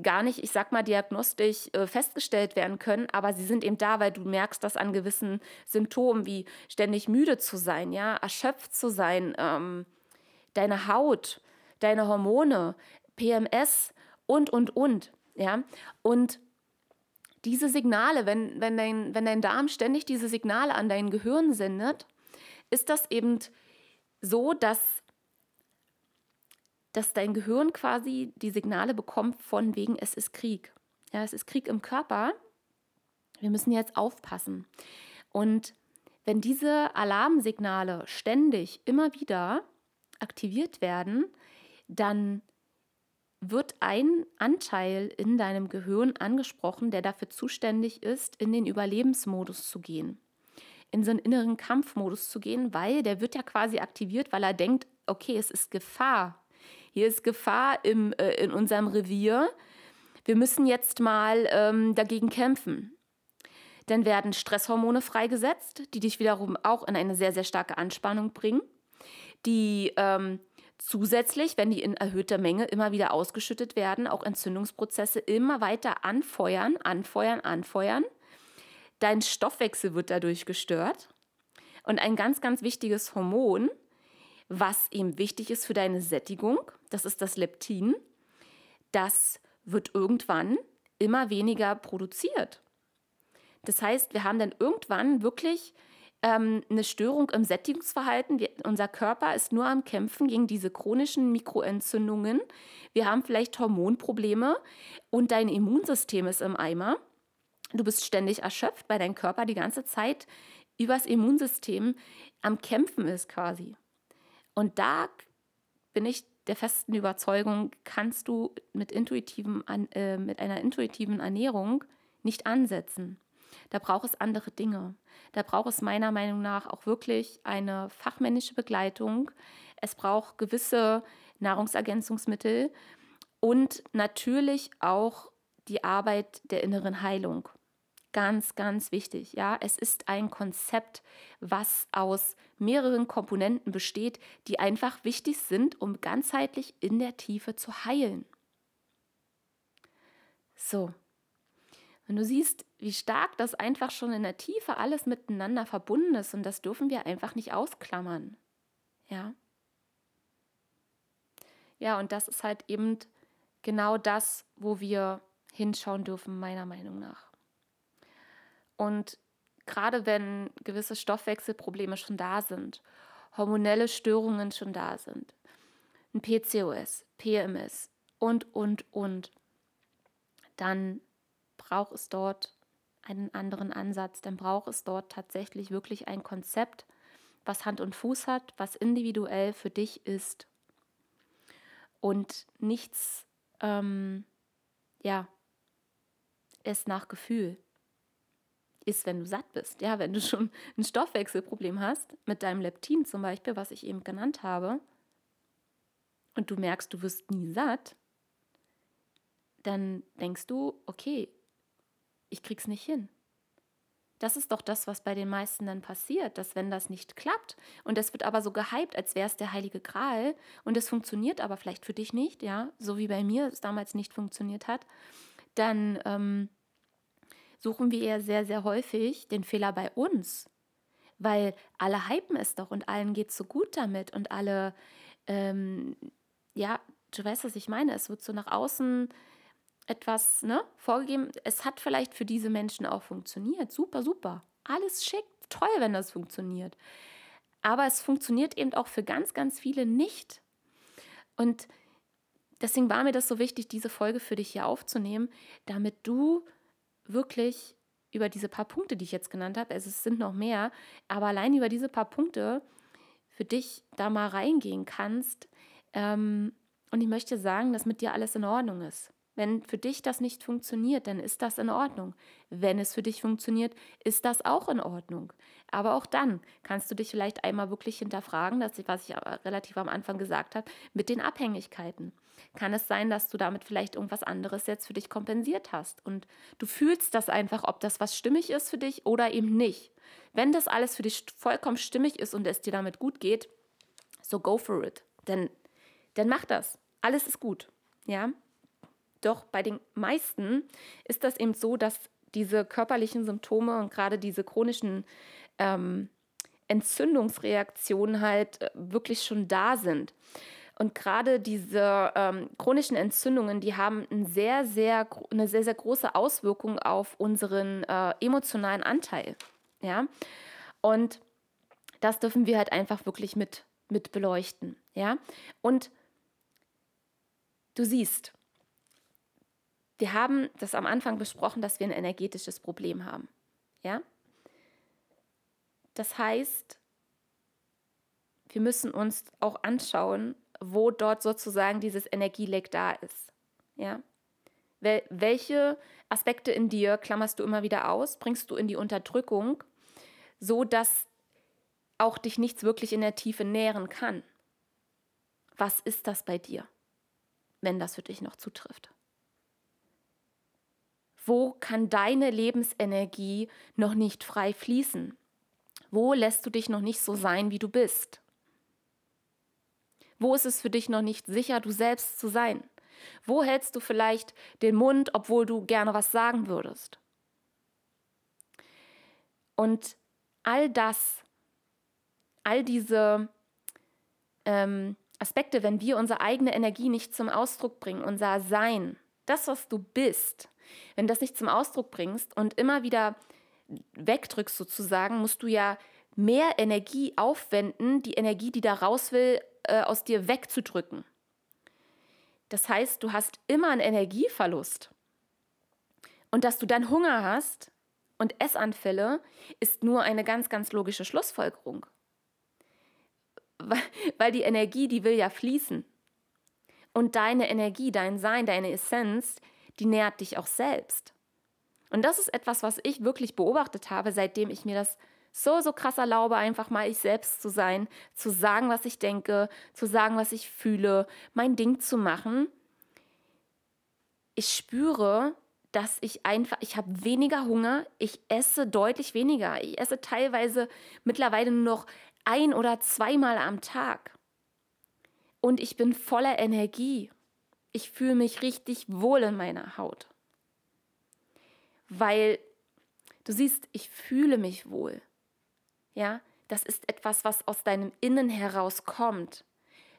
gar nicht, ich sag mal, diagnostisch äh, festgestellt werden können, aber sie sind eben da, weil du merkst, dass an gewissen Symptomen wie ständig müde zu sein, ja, erschöpft zu sein, ähm, deine Haut, deine Hormone, PMS und, und, und, ja, und diese Signale, wenn, wenn, dein, wenn dein Darm ständig diese Signale an dein Gehirn sendet, ist das eben so, dass dass dein Gehirn quasi die Signale bekommt von wegen, es ist Krieg. Ja, es ist Krieg im Körper. Wir müssen jetzt aufpassen. Und wenn diese Alarmsignale ständig immer wieder aktiviert werden, dann wird ein Anteil in deinem Gehirn angesprochen, der dafür zuständig ist, in den Überlebensmodus zu gehen, in so einen inneren Kampfmodus zu gehen, weil der wird ja quasi aktiviert, weil er denkt, okay, es ist Gefahr hier ist Gefahr im, äh, in unserem Revier. Wir müssen jetzt mal ähm, dagegen kämpfen. Dann werden Stresshormone freigesetzt, die dich wiederum auch in eine sehr, sehr starke Anspannung bringen, die ähm, zusätzlich, wenn die in erhöhter Menge immer wieder ausgeschüttet werden, auch Entzündungsprozesse immer weiter anfeuern, anfeuern, anfeuern. Dein Stoffwechsel wird dadurch gestört. Und ein ganz, ganz wichtiges Hormon, was eben wichtig ist für deine Sättigung. Das ist das Leptin. Das wird irgendwann immer weniger produziert. Das heißt, wir haben dann irgendwann wirklich ähm, eine Störung im Sättigungsverhalten. Wir, unser Körper ist nur am Kämpfen gegen diese chronischen Mikroentzündungen. Wir haben vielleicht Hormonprobleme und dein Immunsystem ist im Eimer. Du bist ständig erschöpft, weil dein Körper die ganze Zeit übers Immunsystem am Kämpfen ist quasi. Und da bin ich der festen Überzeugung, kannst du mit, intuitiven, äh, mit einer intuitiven Ernährung nicht ansetzen. Da braucht es andere Dinge. Da braucht es meiner Meinung nach auch wirklich eine fachmännische Begleitung. Es braucht gewisse Nahrungsergänzungsmittel und natürlich auch die Arbeit der inneren Heilung. Ganz, ganz wichtig. Ja, es ist ein Konzept, was aus mehreren Komponenten besteht, die einfach wichtig sind, um ganzheitlich in der Tiefe zu heilen. So, wenn du siehst, wie stark das einfach schon in der Tiefe alles miteinander verbunden ist und das dürfen wir einfach nicht ausklammern. Ja. Ja, und das ist halt eben genau das, wo wir hinschauen dürfen, meiner Meinung nach. Und gerade wenn gewisse Stoffwechselprobleme schon da sind, hormonelle Störungen schon da sind, ein PCOS, PMS und, und, und, dann braucht es dort einen anderen Ansatz, dann braucht es dort tatsächlich wirklich ein Konzept, was Hand und Fuß hat, was individuell für dich ist und nichts, ähm, ja, ist nach Gefühl. Ist, wenn du satt bist. Ja, wenn du schon ein Stoffwechselproblem hast, mit deinem Leptin zum Beispiel, was ich eben genannt habe, und du merkst, du wirst nie satt, dann denkst du, okay, ich krieg's nicht hin. Das ist doch das, was bei den meisten dann passiert, dass wenn das nicht klappt und es wird aber so gehypt, als wäre es der heilige Gral und es funktioniert aber vielleicht für dich nicht, ja, so wie bei mir es damals nicht funktioniert hat, dann ähm, suchen wir ja sehr, sehr häufig den Fehler bei uns, weil alle hypen es doch und allen geht es so gut damit und alle, ähm, ja, du weißt, was ich meine, es wird so nach außen etwas ne, vorgegeben. Es hat vielleicht für diese Menschen auch funktioniert. Super, super. Alles schick, toll, wenn das funktioniert. Aber es funktioniert eben auch für ganz, ganz viele nicht. Und deswegen war mir das so wichtig, diese Folge für dich hier aufzunehmen, damit du wirklich über diese paar Punkte, die ich jetzt genannt habe, also es sind noch mehr, aber allein über diese paar Punkte für dich da mal reingehen kannst. Ähm, und ich möchte sagen, dass mit dir alles in Ordnung ist. Wenn für dich das nicht funktioniert, dann ist das in Ordnung. Wenn es für dich funktioniert, ist das auch in Ordnung. Aber auch dann kannst du dich vielleicht einmal wirklich hinterfragen, ich, was ich relativ am Anfang gesagt habe, mit den Abhängigkeiten. Kann es sein, dass du damit vielleicht irgendwas anderes jetzt für dich kompensiert hast und du fühlst das einfach, ob das was stimmig ist für dich oder eben nicht. Wenn das alles für dich vollkommen stimmig ist und es dir damit gut geht, so go for it. Denn, dann mach das. Alles ist gut. Ja? Doch bei den meisten ist das eben so, dass diese körperlichen Symptome und gerade diese chronischen ähm, Entzündungsreaktionen halt äh, wirklich schon da sind. Und gerade diese ähm, chronischen Entzündungen, die haben ein sehr, sehr, eine sehr, sehr große Auswirkung auf unseren äh, emotionalen Anteil. Ja? Und das dürfen wir halt einfach wirklich mit, mit beleuchten. Ja? Und du siehst, wir haben das am Anfang besprochen, dass wir ein energetisches Problem haben. Ja? Das heißt, wir müssen uns auch anschauen, wo dort sozusagen dieses Energieleck da ist. Ja? Welche Aspekte in dir klammerst du immer wieder aus, bringst du in die Unterdrückung, so dass auch dich nichts wirklich in der Tiefe nähren kann? Was ist das bei dir, wenn das für dich noch zutrifft? Wo kann deine Lebensenergie noch nicht frei fließen? Wo lässt du dich noch nicht so sein, wie du bist? Wo ist es für dich noch nicht sicher, du selbst zu sein? Wo hältst du vielleicht den Mund, obwohl du gerne was sagen würdest? Und all das, all diese ähm, Aspekte, wenn wir unsere eigene Energie nicht zum Ausdruck bringen, unser Sein, das, was du bist, wenn das nicht zum Ausdruck bringst und immer wieder wegdrückst sozusagen, musst du ja mehr Energie aufwenden, die Energie, die da raus will, äh, aus dir wegzudrücken. Das heißt, du hast immer einen Energieverlust. Und dass du dann Hunger hast und Essanfälle, ist nur eine ganz, ganz logische Schlussfolgerung. Weil die Energie, die will ja fließen. Und deine Energie, dein Sein, deine Essenz, die nährt dich auch selbst. Und das ist etwas, was ich wirklich beobachtet habe, seitdem ich mir das so, so krass erlaube, einfach mal ich selbst zu sein, zu sagen, was ich denke, zu sagen, was ich fühle, mein Ding zu machen. Ich spüre, dass ich einfach, ich habe weniger Hunger, ich esse deutlich weniger. Ich esse teilweise mittlerweile nur noch ein oder zweimal am Tag. Und ich bin voller Energie. Ich fühle mich richtig wohl in meiner Haut. Weil du siehst, ich fühle mich wohl. Ja, das ist etwas, was aus deinem Innen heraus kommt.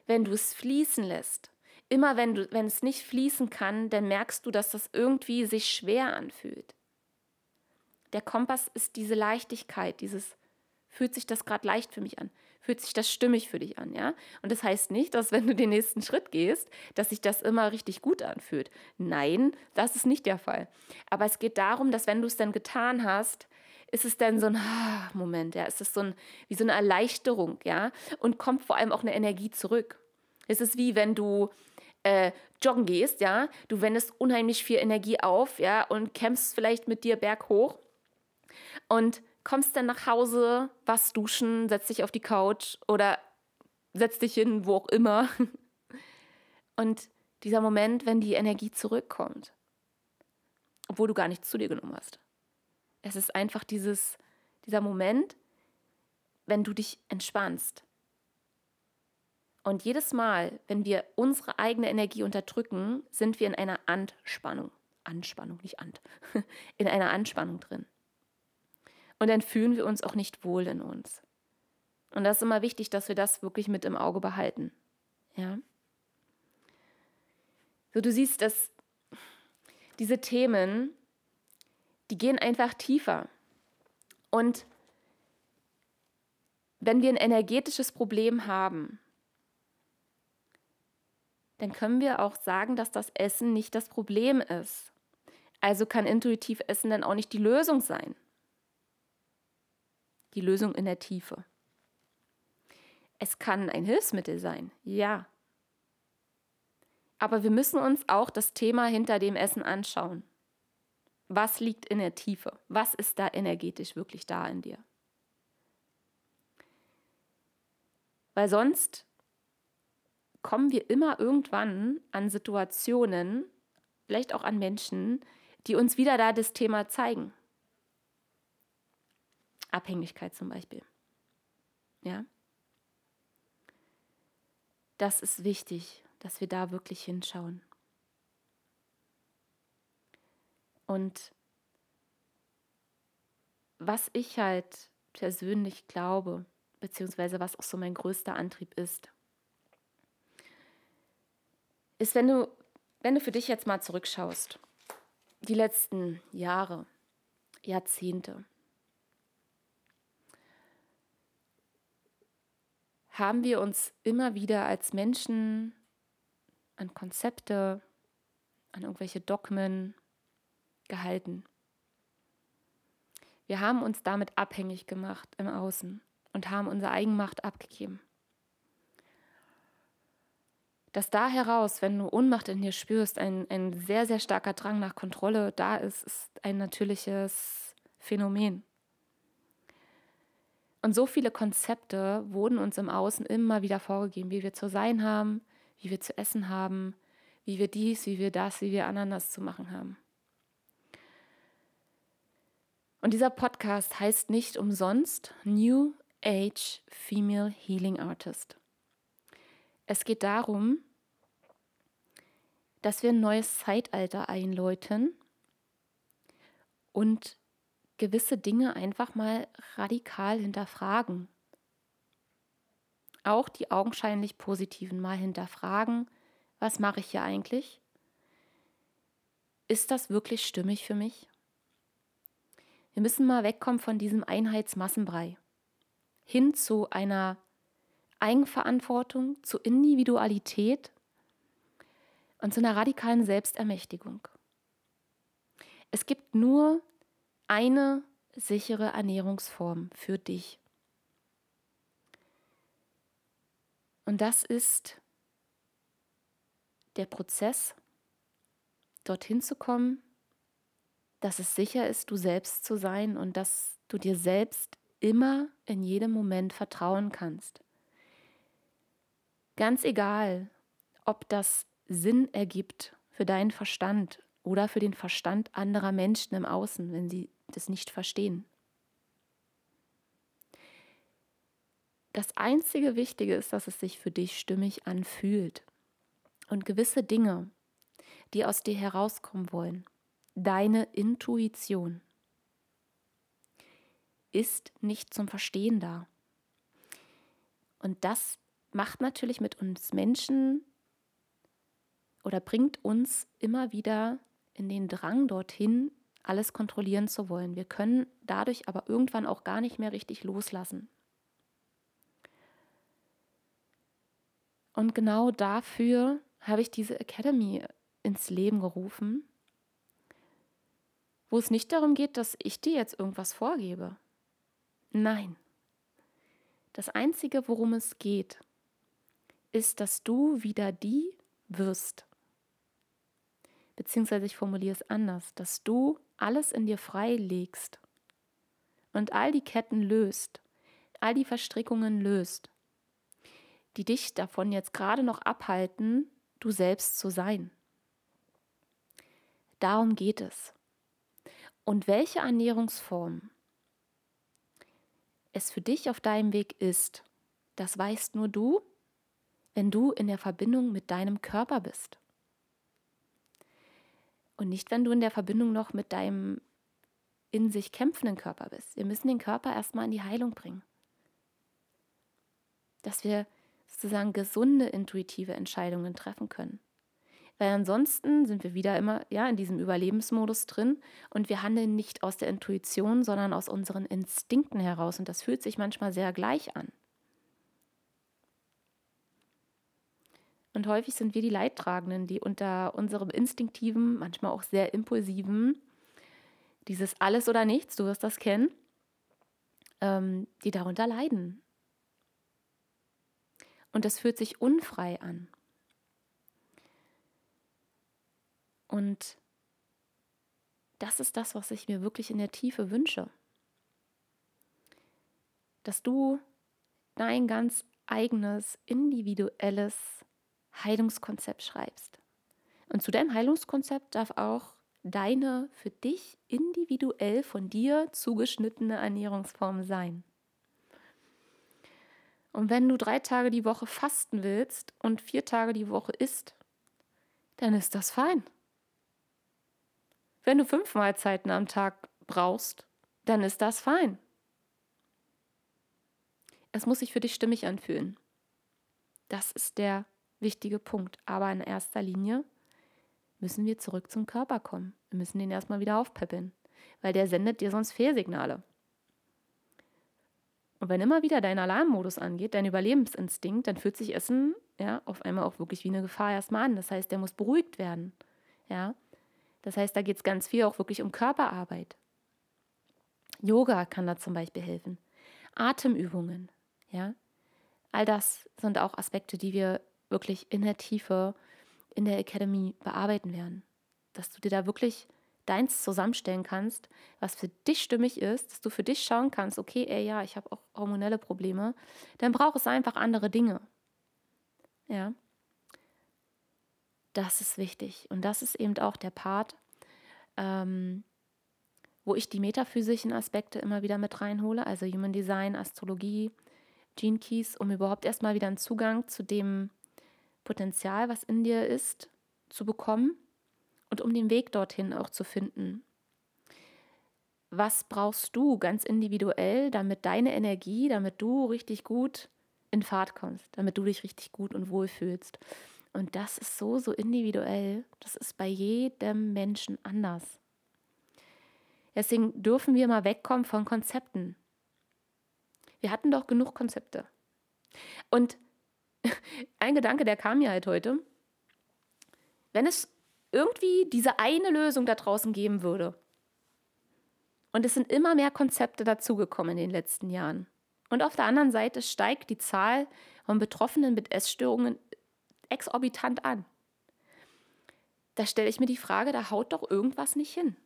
Wenn du es fließen lässt, immer wenn, du, wenn es nicht fließen kann, dann merkst du, dass das irgendwie sich schwer anfühlt. Der Kompass ist diese Leichtigkeit, dieses fühlt sich das gerade leicht für mich an, fühlt sich das stimmig für dich an, ja? Und das heißt nicht, dass wenn du den nächsten Schritt gehst, dass sich das immer richtig gut anfühlt. Nein, das ist nicht der Fall. Aber es geht darum, dass wenn du es dann getan hast, ist es dann so ein ah, Moment, ja, ist es so ein, wie so eine Erleichterung, ja, und kommt vor allem auch eine Energie zurück. Es ist wie wenn du äh, joggen gehst, ja, du wendest unheimlich viel Energie auf, ja, und kämpfst vielleicht mit dir berghoch und kommst dann nach Hause, was duschen, setzt dich auf die Couch oder setzt dich hin, wo auch immer. Und dieser Moment, wenn die Energie zurückkommt, obwohl du gar nichts zu dir genommen hast. Es ist einfach dieses, dieser Moment, wenn du dich entspannst. Und jedes Mal, wenn wir unsere eigene Energie unterdrücken, sind wir in einer Anspannung. Anspannung, nicht Ant. In einer Anspannung drin. Und dann fühlen wir uns auch nicht wohl in uns. Und das ist immer wichtig, dass wir das wirklich mit im Auge behalten. Ja. So, du siehst, dass diese Themen die gehen einfach tiefer. Und wenn wir ein energetisches Problem haben, dann können wir auch sagen, dass das Essen nicht das Problem ist. Also kann intuitiv Essen dann auch nicht die Lösung sein. Die Lösung in der Tiefe. Es kann ein Hilfsmittel sein, ja. Aber wir müssen uns auch das Thema hinter dem Essen anschauen. Was liegt in der Tiefe? Was ist da energetisch wirklich da in dir? Weil sonst kommen wir immer irgendwann an Situationen, vielleicht auch an Menschen, die uns wieder da das Thema zeigen. Abhängigkeit zum Beispiel. Ja? Das ist wichtig, dass wir da wirklich hinschauen. Und was ich halt persönlich glaube, beziehungsweise was auch so mein größter Antrieb ist, ist, wenn du, wenn du für dich jetzt mal zurückschaust, die letzten Jahre, Jahrzehnte, haben wir uns immer wieder als Menschen an Konzepte, an irgendwelche Dogmen, gehalten. Wir haben uns damit abhängig gemacht im Außen und haben unsere Eigenmacht abgegeben. Dass da heraus, wenn du Ohnmacht in dir spürst, ein, ein sehr, sehr starker Drang nach Kontrolle da ist, ist ein natürliches Phänomen. Und so viele Konzepte wurden uns im Außen immer wieder vorgegeben, wie wir zu sein haben, wie wir zu essen haben, wie wir dies, wie wir das, wie wir Ananas zu machen haben. Und dieser Podcast heißt nicht umsonst New Age Female Healing Artist. Es geht darum, dass wir ein neues Zeitalter einläuten und gewisse Dinge einfach mal radikal hinterfragen. auch die augenscheinlich positiven mal hinterfragen, was mache ich hier eigentlich? Ist das wirklich stimmig für mich? Wir müssen mal wegkommen von diesem Einheitsmassenbrei hin zu einer Eigenverantwortung, zu Individualität und zu einer radikalen Selbstermächtigung. Es gibt nur eine sichere Ernährungsform für dich. Und das ist der Prozess, dorthin zu kommen, dass es sicher ist, du selbst zu sein und dass du dir selbst immer in jedem Moment vertrauen kannst. Ganz egal, ob das Sinn ergibt für deinen Verstand oder für den Verstand anderer Menschen im Außen, wenn sie das nicht verstehen. Das einzige Wichtige ist, dass es sich für dich stimmig anfühlt und gewisse Dinge, die aus dir herauskommen wollen, deine Intuition, ist nicht zum Verstehen da. Und das macht natürlich mit uns Menschen oder bringt uns immer wieder in den Drang dorthin, alles kontrollieren zu wollen. Wir können dadurch aber irgendwann auch gar nicht mehr richtig loslassen. Und genau dafür habe ich diese Academy ins Leben gerufen, wo es nicht darum geht, dass ich dir jetzt irgendwas vorgebe. Nein. Das Einzige, worum es geht, ist, dass du wieder die wirst. Beziehungsweise ich formuliere es anders, dass du alles in dir freilegst und all die Ketten löst, all die Verstrickungen löst, die dich davon jetzt gerade noch abhalten, du selbst zu sein. Darum geht es. Und welche Ernährungsform es für dich auf deinem Weg ist, das weißt nur du, wenn du in der Verbindung mit deinem Körper bist. Und nicht, wenn du in der Verbindung noch mit deinem in sich kämpfenden Körper bist. Wir müssen den Körper erstmal in die Heilung bringen. Dass wir sozusagen gesunde, intuitive Entscheidungen treffen können. Weil ansonsten sind wir wieder immer ja, in diesem Überlebensmodus drin und wir handeln nicht aus der Intuition, sondern aus unseren Instinkten heraus. Und das fühlt sich manchmal sehr gleich an. Und häufig sind wir die Leidtragenden, die unter unserem instinktiven, manchmal auch sehr impulsiven, dieses Alles oder Nichts, du wirst das kennen, ähm, die darunter leiden. Und das fühlt sich unfrei an. Und das ist das, was ich mir wirklich in der Tiefe wünsche. Dass du dein ganz eigenes, individuelles Heilungskonzept schreibst. Und zu deinem Heilungskonzept darf auch deine für dich individuell von dir zugeschnittene Ernährungsform sein. Und wenn du drei Tage die Woche fasten willst und vier Tage die Woche isst, dann ist das fein. Wenn du fünf Mahlzeiten am Tag brauchst, dann ist das fein. Es muss sich für dich stimmig anfühlen. Das ist der wichtige Punkt. Aber in erster Linie müssen wir zurück zum Körper kommen. Wir müssen den erstmal wieder aufpäppeln, weil der sendet dir sonst Fehlsignale. Und wenn immer wieder dein Alarmmodus angeht, dein Überlebensinstinkt, dann fühlt sich Essen ja auf einmal auch wirklich wie eine Gefahr erstmal an. Das heißt, der muss beruhigt werden. Ja? Das heißt, da geht es ganz viel auch wirklich um Körperarbeit. Yoga kann da zum Beispiel helfen. Atemübungen, ja. All das sind auch Aspekte, die wir wirklich in der Tiefe in der Academy bearbeiten werden. Dass du dir da wirklich deins zusammenstellen kannst, was für dich stimmig ist, dass du für dich schauen kannst, okay, ey, ja, ich habe auch hormonelle Probleme, dann braucht es einfach andere Dinge. Ja. Das ist wichtig. Und das ist eben auch der Part, ähm, wo ich die metaphysischen Aspekte immer wieder mit reinhole, also Human Design, Astrologie, Gene Keys, um überhaupt erstmal wieder einen Zugang zu dem Potenzial, was in dir ist, zu bekommen und um den Weg dorthin auch zu finden. Was brauchst du ganz individuell, damit deine Energie, damit du richtig gut in Fahrt kommst, damit du dich richtig gut und wohl fühlst. Und das ist so, so individuell. Das ist bei jedem Menschen anders. Deswegen dürfen wir mal wegkommen von Konzepten. Wir hatten doch genug Konzepte. Und ein Gedanke, der kam mir halt heute. Wenn es irgendwie diese eine Lösung da draußen geben würde, und es sind immer mehr Konzepte dazugekommen in den letzten Jahren. Und auf der anderen Seite steigt die Zahl von Betroffenen mit Essstörungen exorbitant an. Da stelle ich mir die Frage, da haut doch irgendwas nicht hin.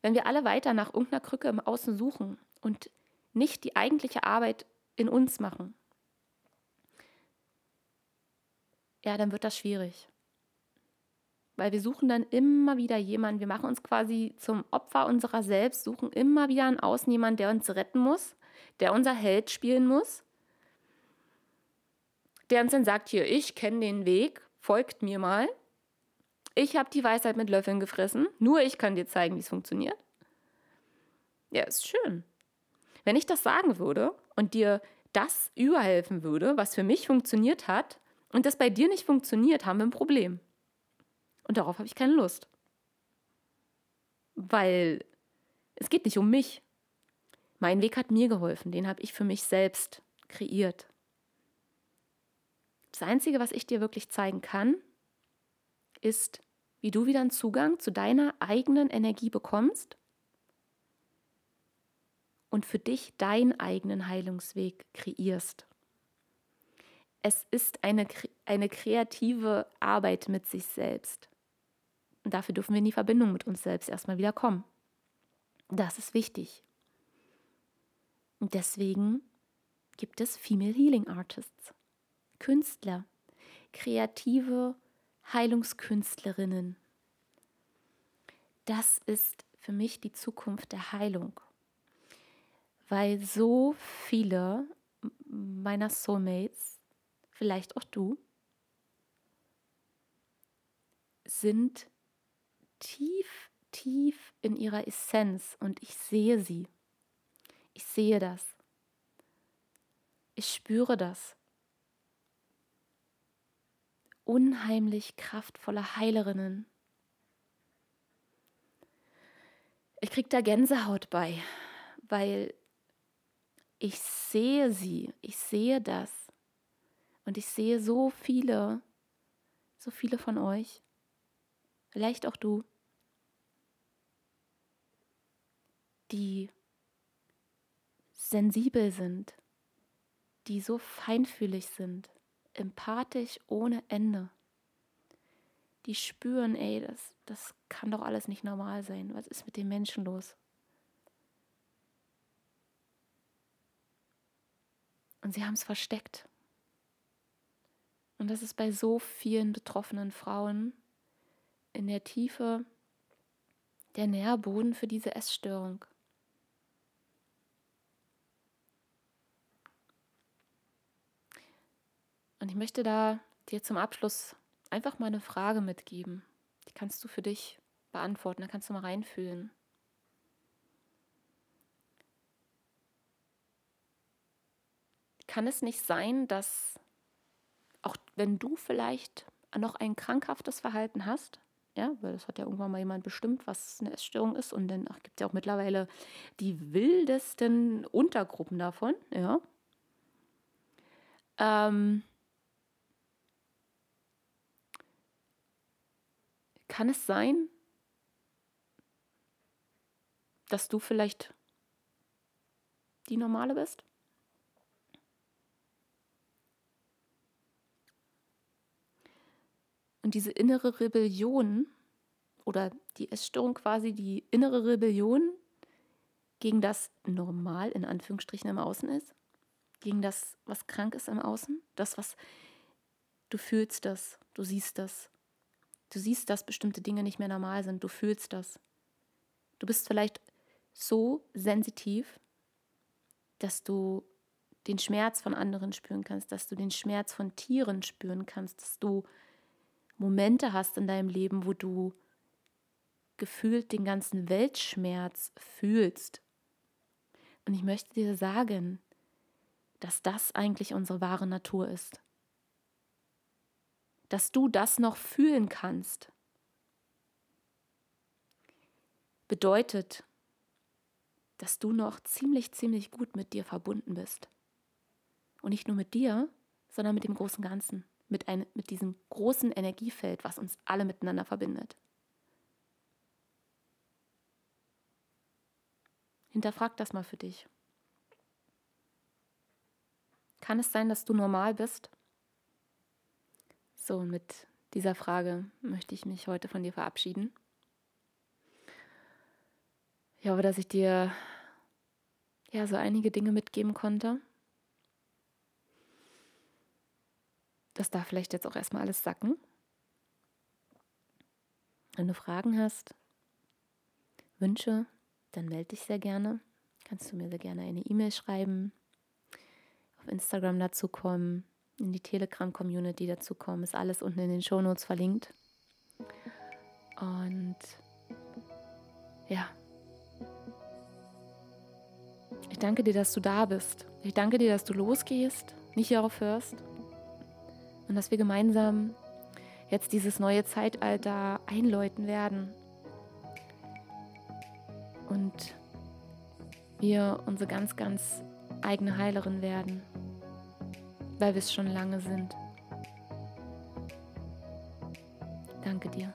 Wenn wir alle weiter nach irgendeiner Krücke im Außen suchen und nicht die eigentliche Arbeit in uns machen, ja, dann wird das schwierig. Weil wir suchen dann immer wieder jemanden, wir machen uns quasi zum Opfer unserer selbst, suchen immer wieder einen Außen jemanden, der uns retten muss, der unser Held spielen muss, der uns dann sagt, hier, ich kenne den Weg, folgt mir mal. Ich habe die Weisheit mit Löffeln gefressen, nur ich kann dir zeigen, wie es funktioniert. Ja, ist schön. Wenn ich das sagen würde und dir das überhelfen würde, was für mich funktioniert hat, und das bei dir nicht funktioniert, haben wir ein Problem. Und darauf habe ich keine Lust. Weil es geht nicht um mich. Mein Weg hat mir geholfen, den habe ich für mich selbst kreiert. Das Einzige, was ich dir wirklich zeigen kann, ist, wie du wieder einen Zugang zu deiner eigenen Energie bekommst und für dich deinen eigenen Heilungsweg kreierst. Es ist eine, eine kreative Arbeit mit sich selbst. Und dafür dürfen wir in die Verbindung mit uns selbst erstmal wieder kommen. Das ist wichtig. Und deswegen gibt es Female Healing Artists, Künstler, kreative Heilungskünstlerinnen. Das ist für mich die Zukunft der Heilung, weil so viele meiner Soulmates, vielleicht auch du, sind tief, tief in ihrer Essenz und ich sehe sie. Ich sehe das. Ich spüre das. Unheimlich kraftvolle Heilerinnen. Ich kriege da Gänsehaut bei, weil ich sehe sie, ich sehe das. Und ich sehe so viele, so viele von euch, vielleicht auch du, die sensibel sind, die so feinfühlig sind, empathisch ohne Ende. Die spüren, ey, das, das kann doch alles nicht normal sein. Was ist mit den Menschen los? Und sie haben es versteckt. Und das ist bei so vielen betroffenen Frauen in der Tiefe der Nährboden für diese Essstörung. Und ich möchte da dir zum Abschluss einfach mal eine Frage mitgeben. Die kannst du für dich beantworten, da kannst du mal reinfühlen. Kann es nicht sein, dass auch wenn du vielleicht noch ein krankhaftes Verhalten hast, ja, weil das hat ja irgendwann mal jemand bestimmt, was eine Essstörung ist und dann gibt es ja auch mittlerweile die wildesten Untergruppen davon, ja. Ähm, Kann es sein, dass du vielleicht die normale bist? Und diese innere Rebellion oder die Essstörung quasi, die innere Rebellion gegen das Normal in Anführungsstrichen im Außen ist, gegen das, was krank ist im Außen, das, was du fühlst das, du siehst das, Du siehst, dass bestimmte Dinge nicht mehr normal sind. Du fühlst das. Du bist vielleicht so sensitiv, dass du den Schmerz von anderen spüren kannst, dass du den Schmerz von Tieren spüren kannst, dass du Momente hast in deinem Leben, wo du gefühlt den ganzen Weltschmerz fühlst. Und ich möchte dir sagen, dass das eigentlich unsere wahre Natur ist. Dass du das noch fühlen kannst, bedeutet, dass du noch ziemlich, ziemlich gut mit dir verbunden bist. Und nicht nur mit dir, sondern mit dem großen Ganzen, mit, ein, mit diesem großen Energiefeld, was uns alle miteinander verbindet. Hinterfrag das mal für dich. Kann es sein, dass du normal bist? So, mit dieser Frage möchte ich mich heute von dir verabschieden. Ich hoffe, dass ich dir ja so einige Dinge mitgeben konnte. Das darf vielleicht jetzt auch erstmal alles sacken. Wenn du Fragen hast, Wünsche, dann melde dich sehr gerne. Kannst du mir sehr gerne eine E-Mail schreiben, auf Instagram dazu kommen, in die Telegram-Community dazu kommen. Ist alles unten in den Shownotes verlinkt. Und ja, ich danke dir, dass du da bist. Ich danke dir, dass du losgehst, nicht aufhörst und dass wir gemeinsam jetzt dieses neue Zeitalter einläuten werden und wir unsere ganz, ganz eigene Heilerin werden, weil wir es schon lange sind. Danke dir.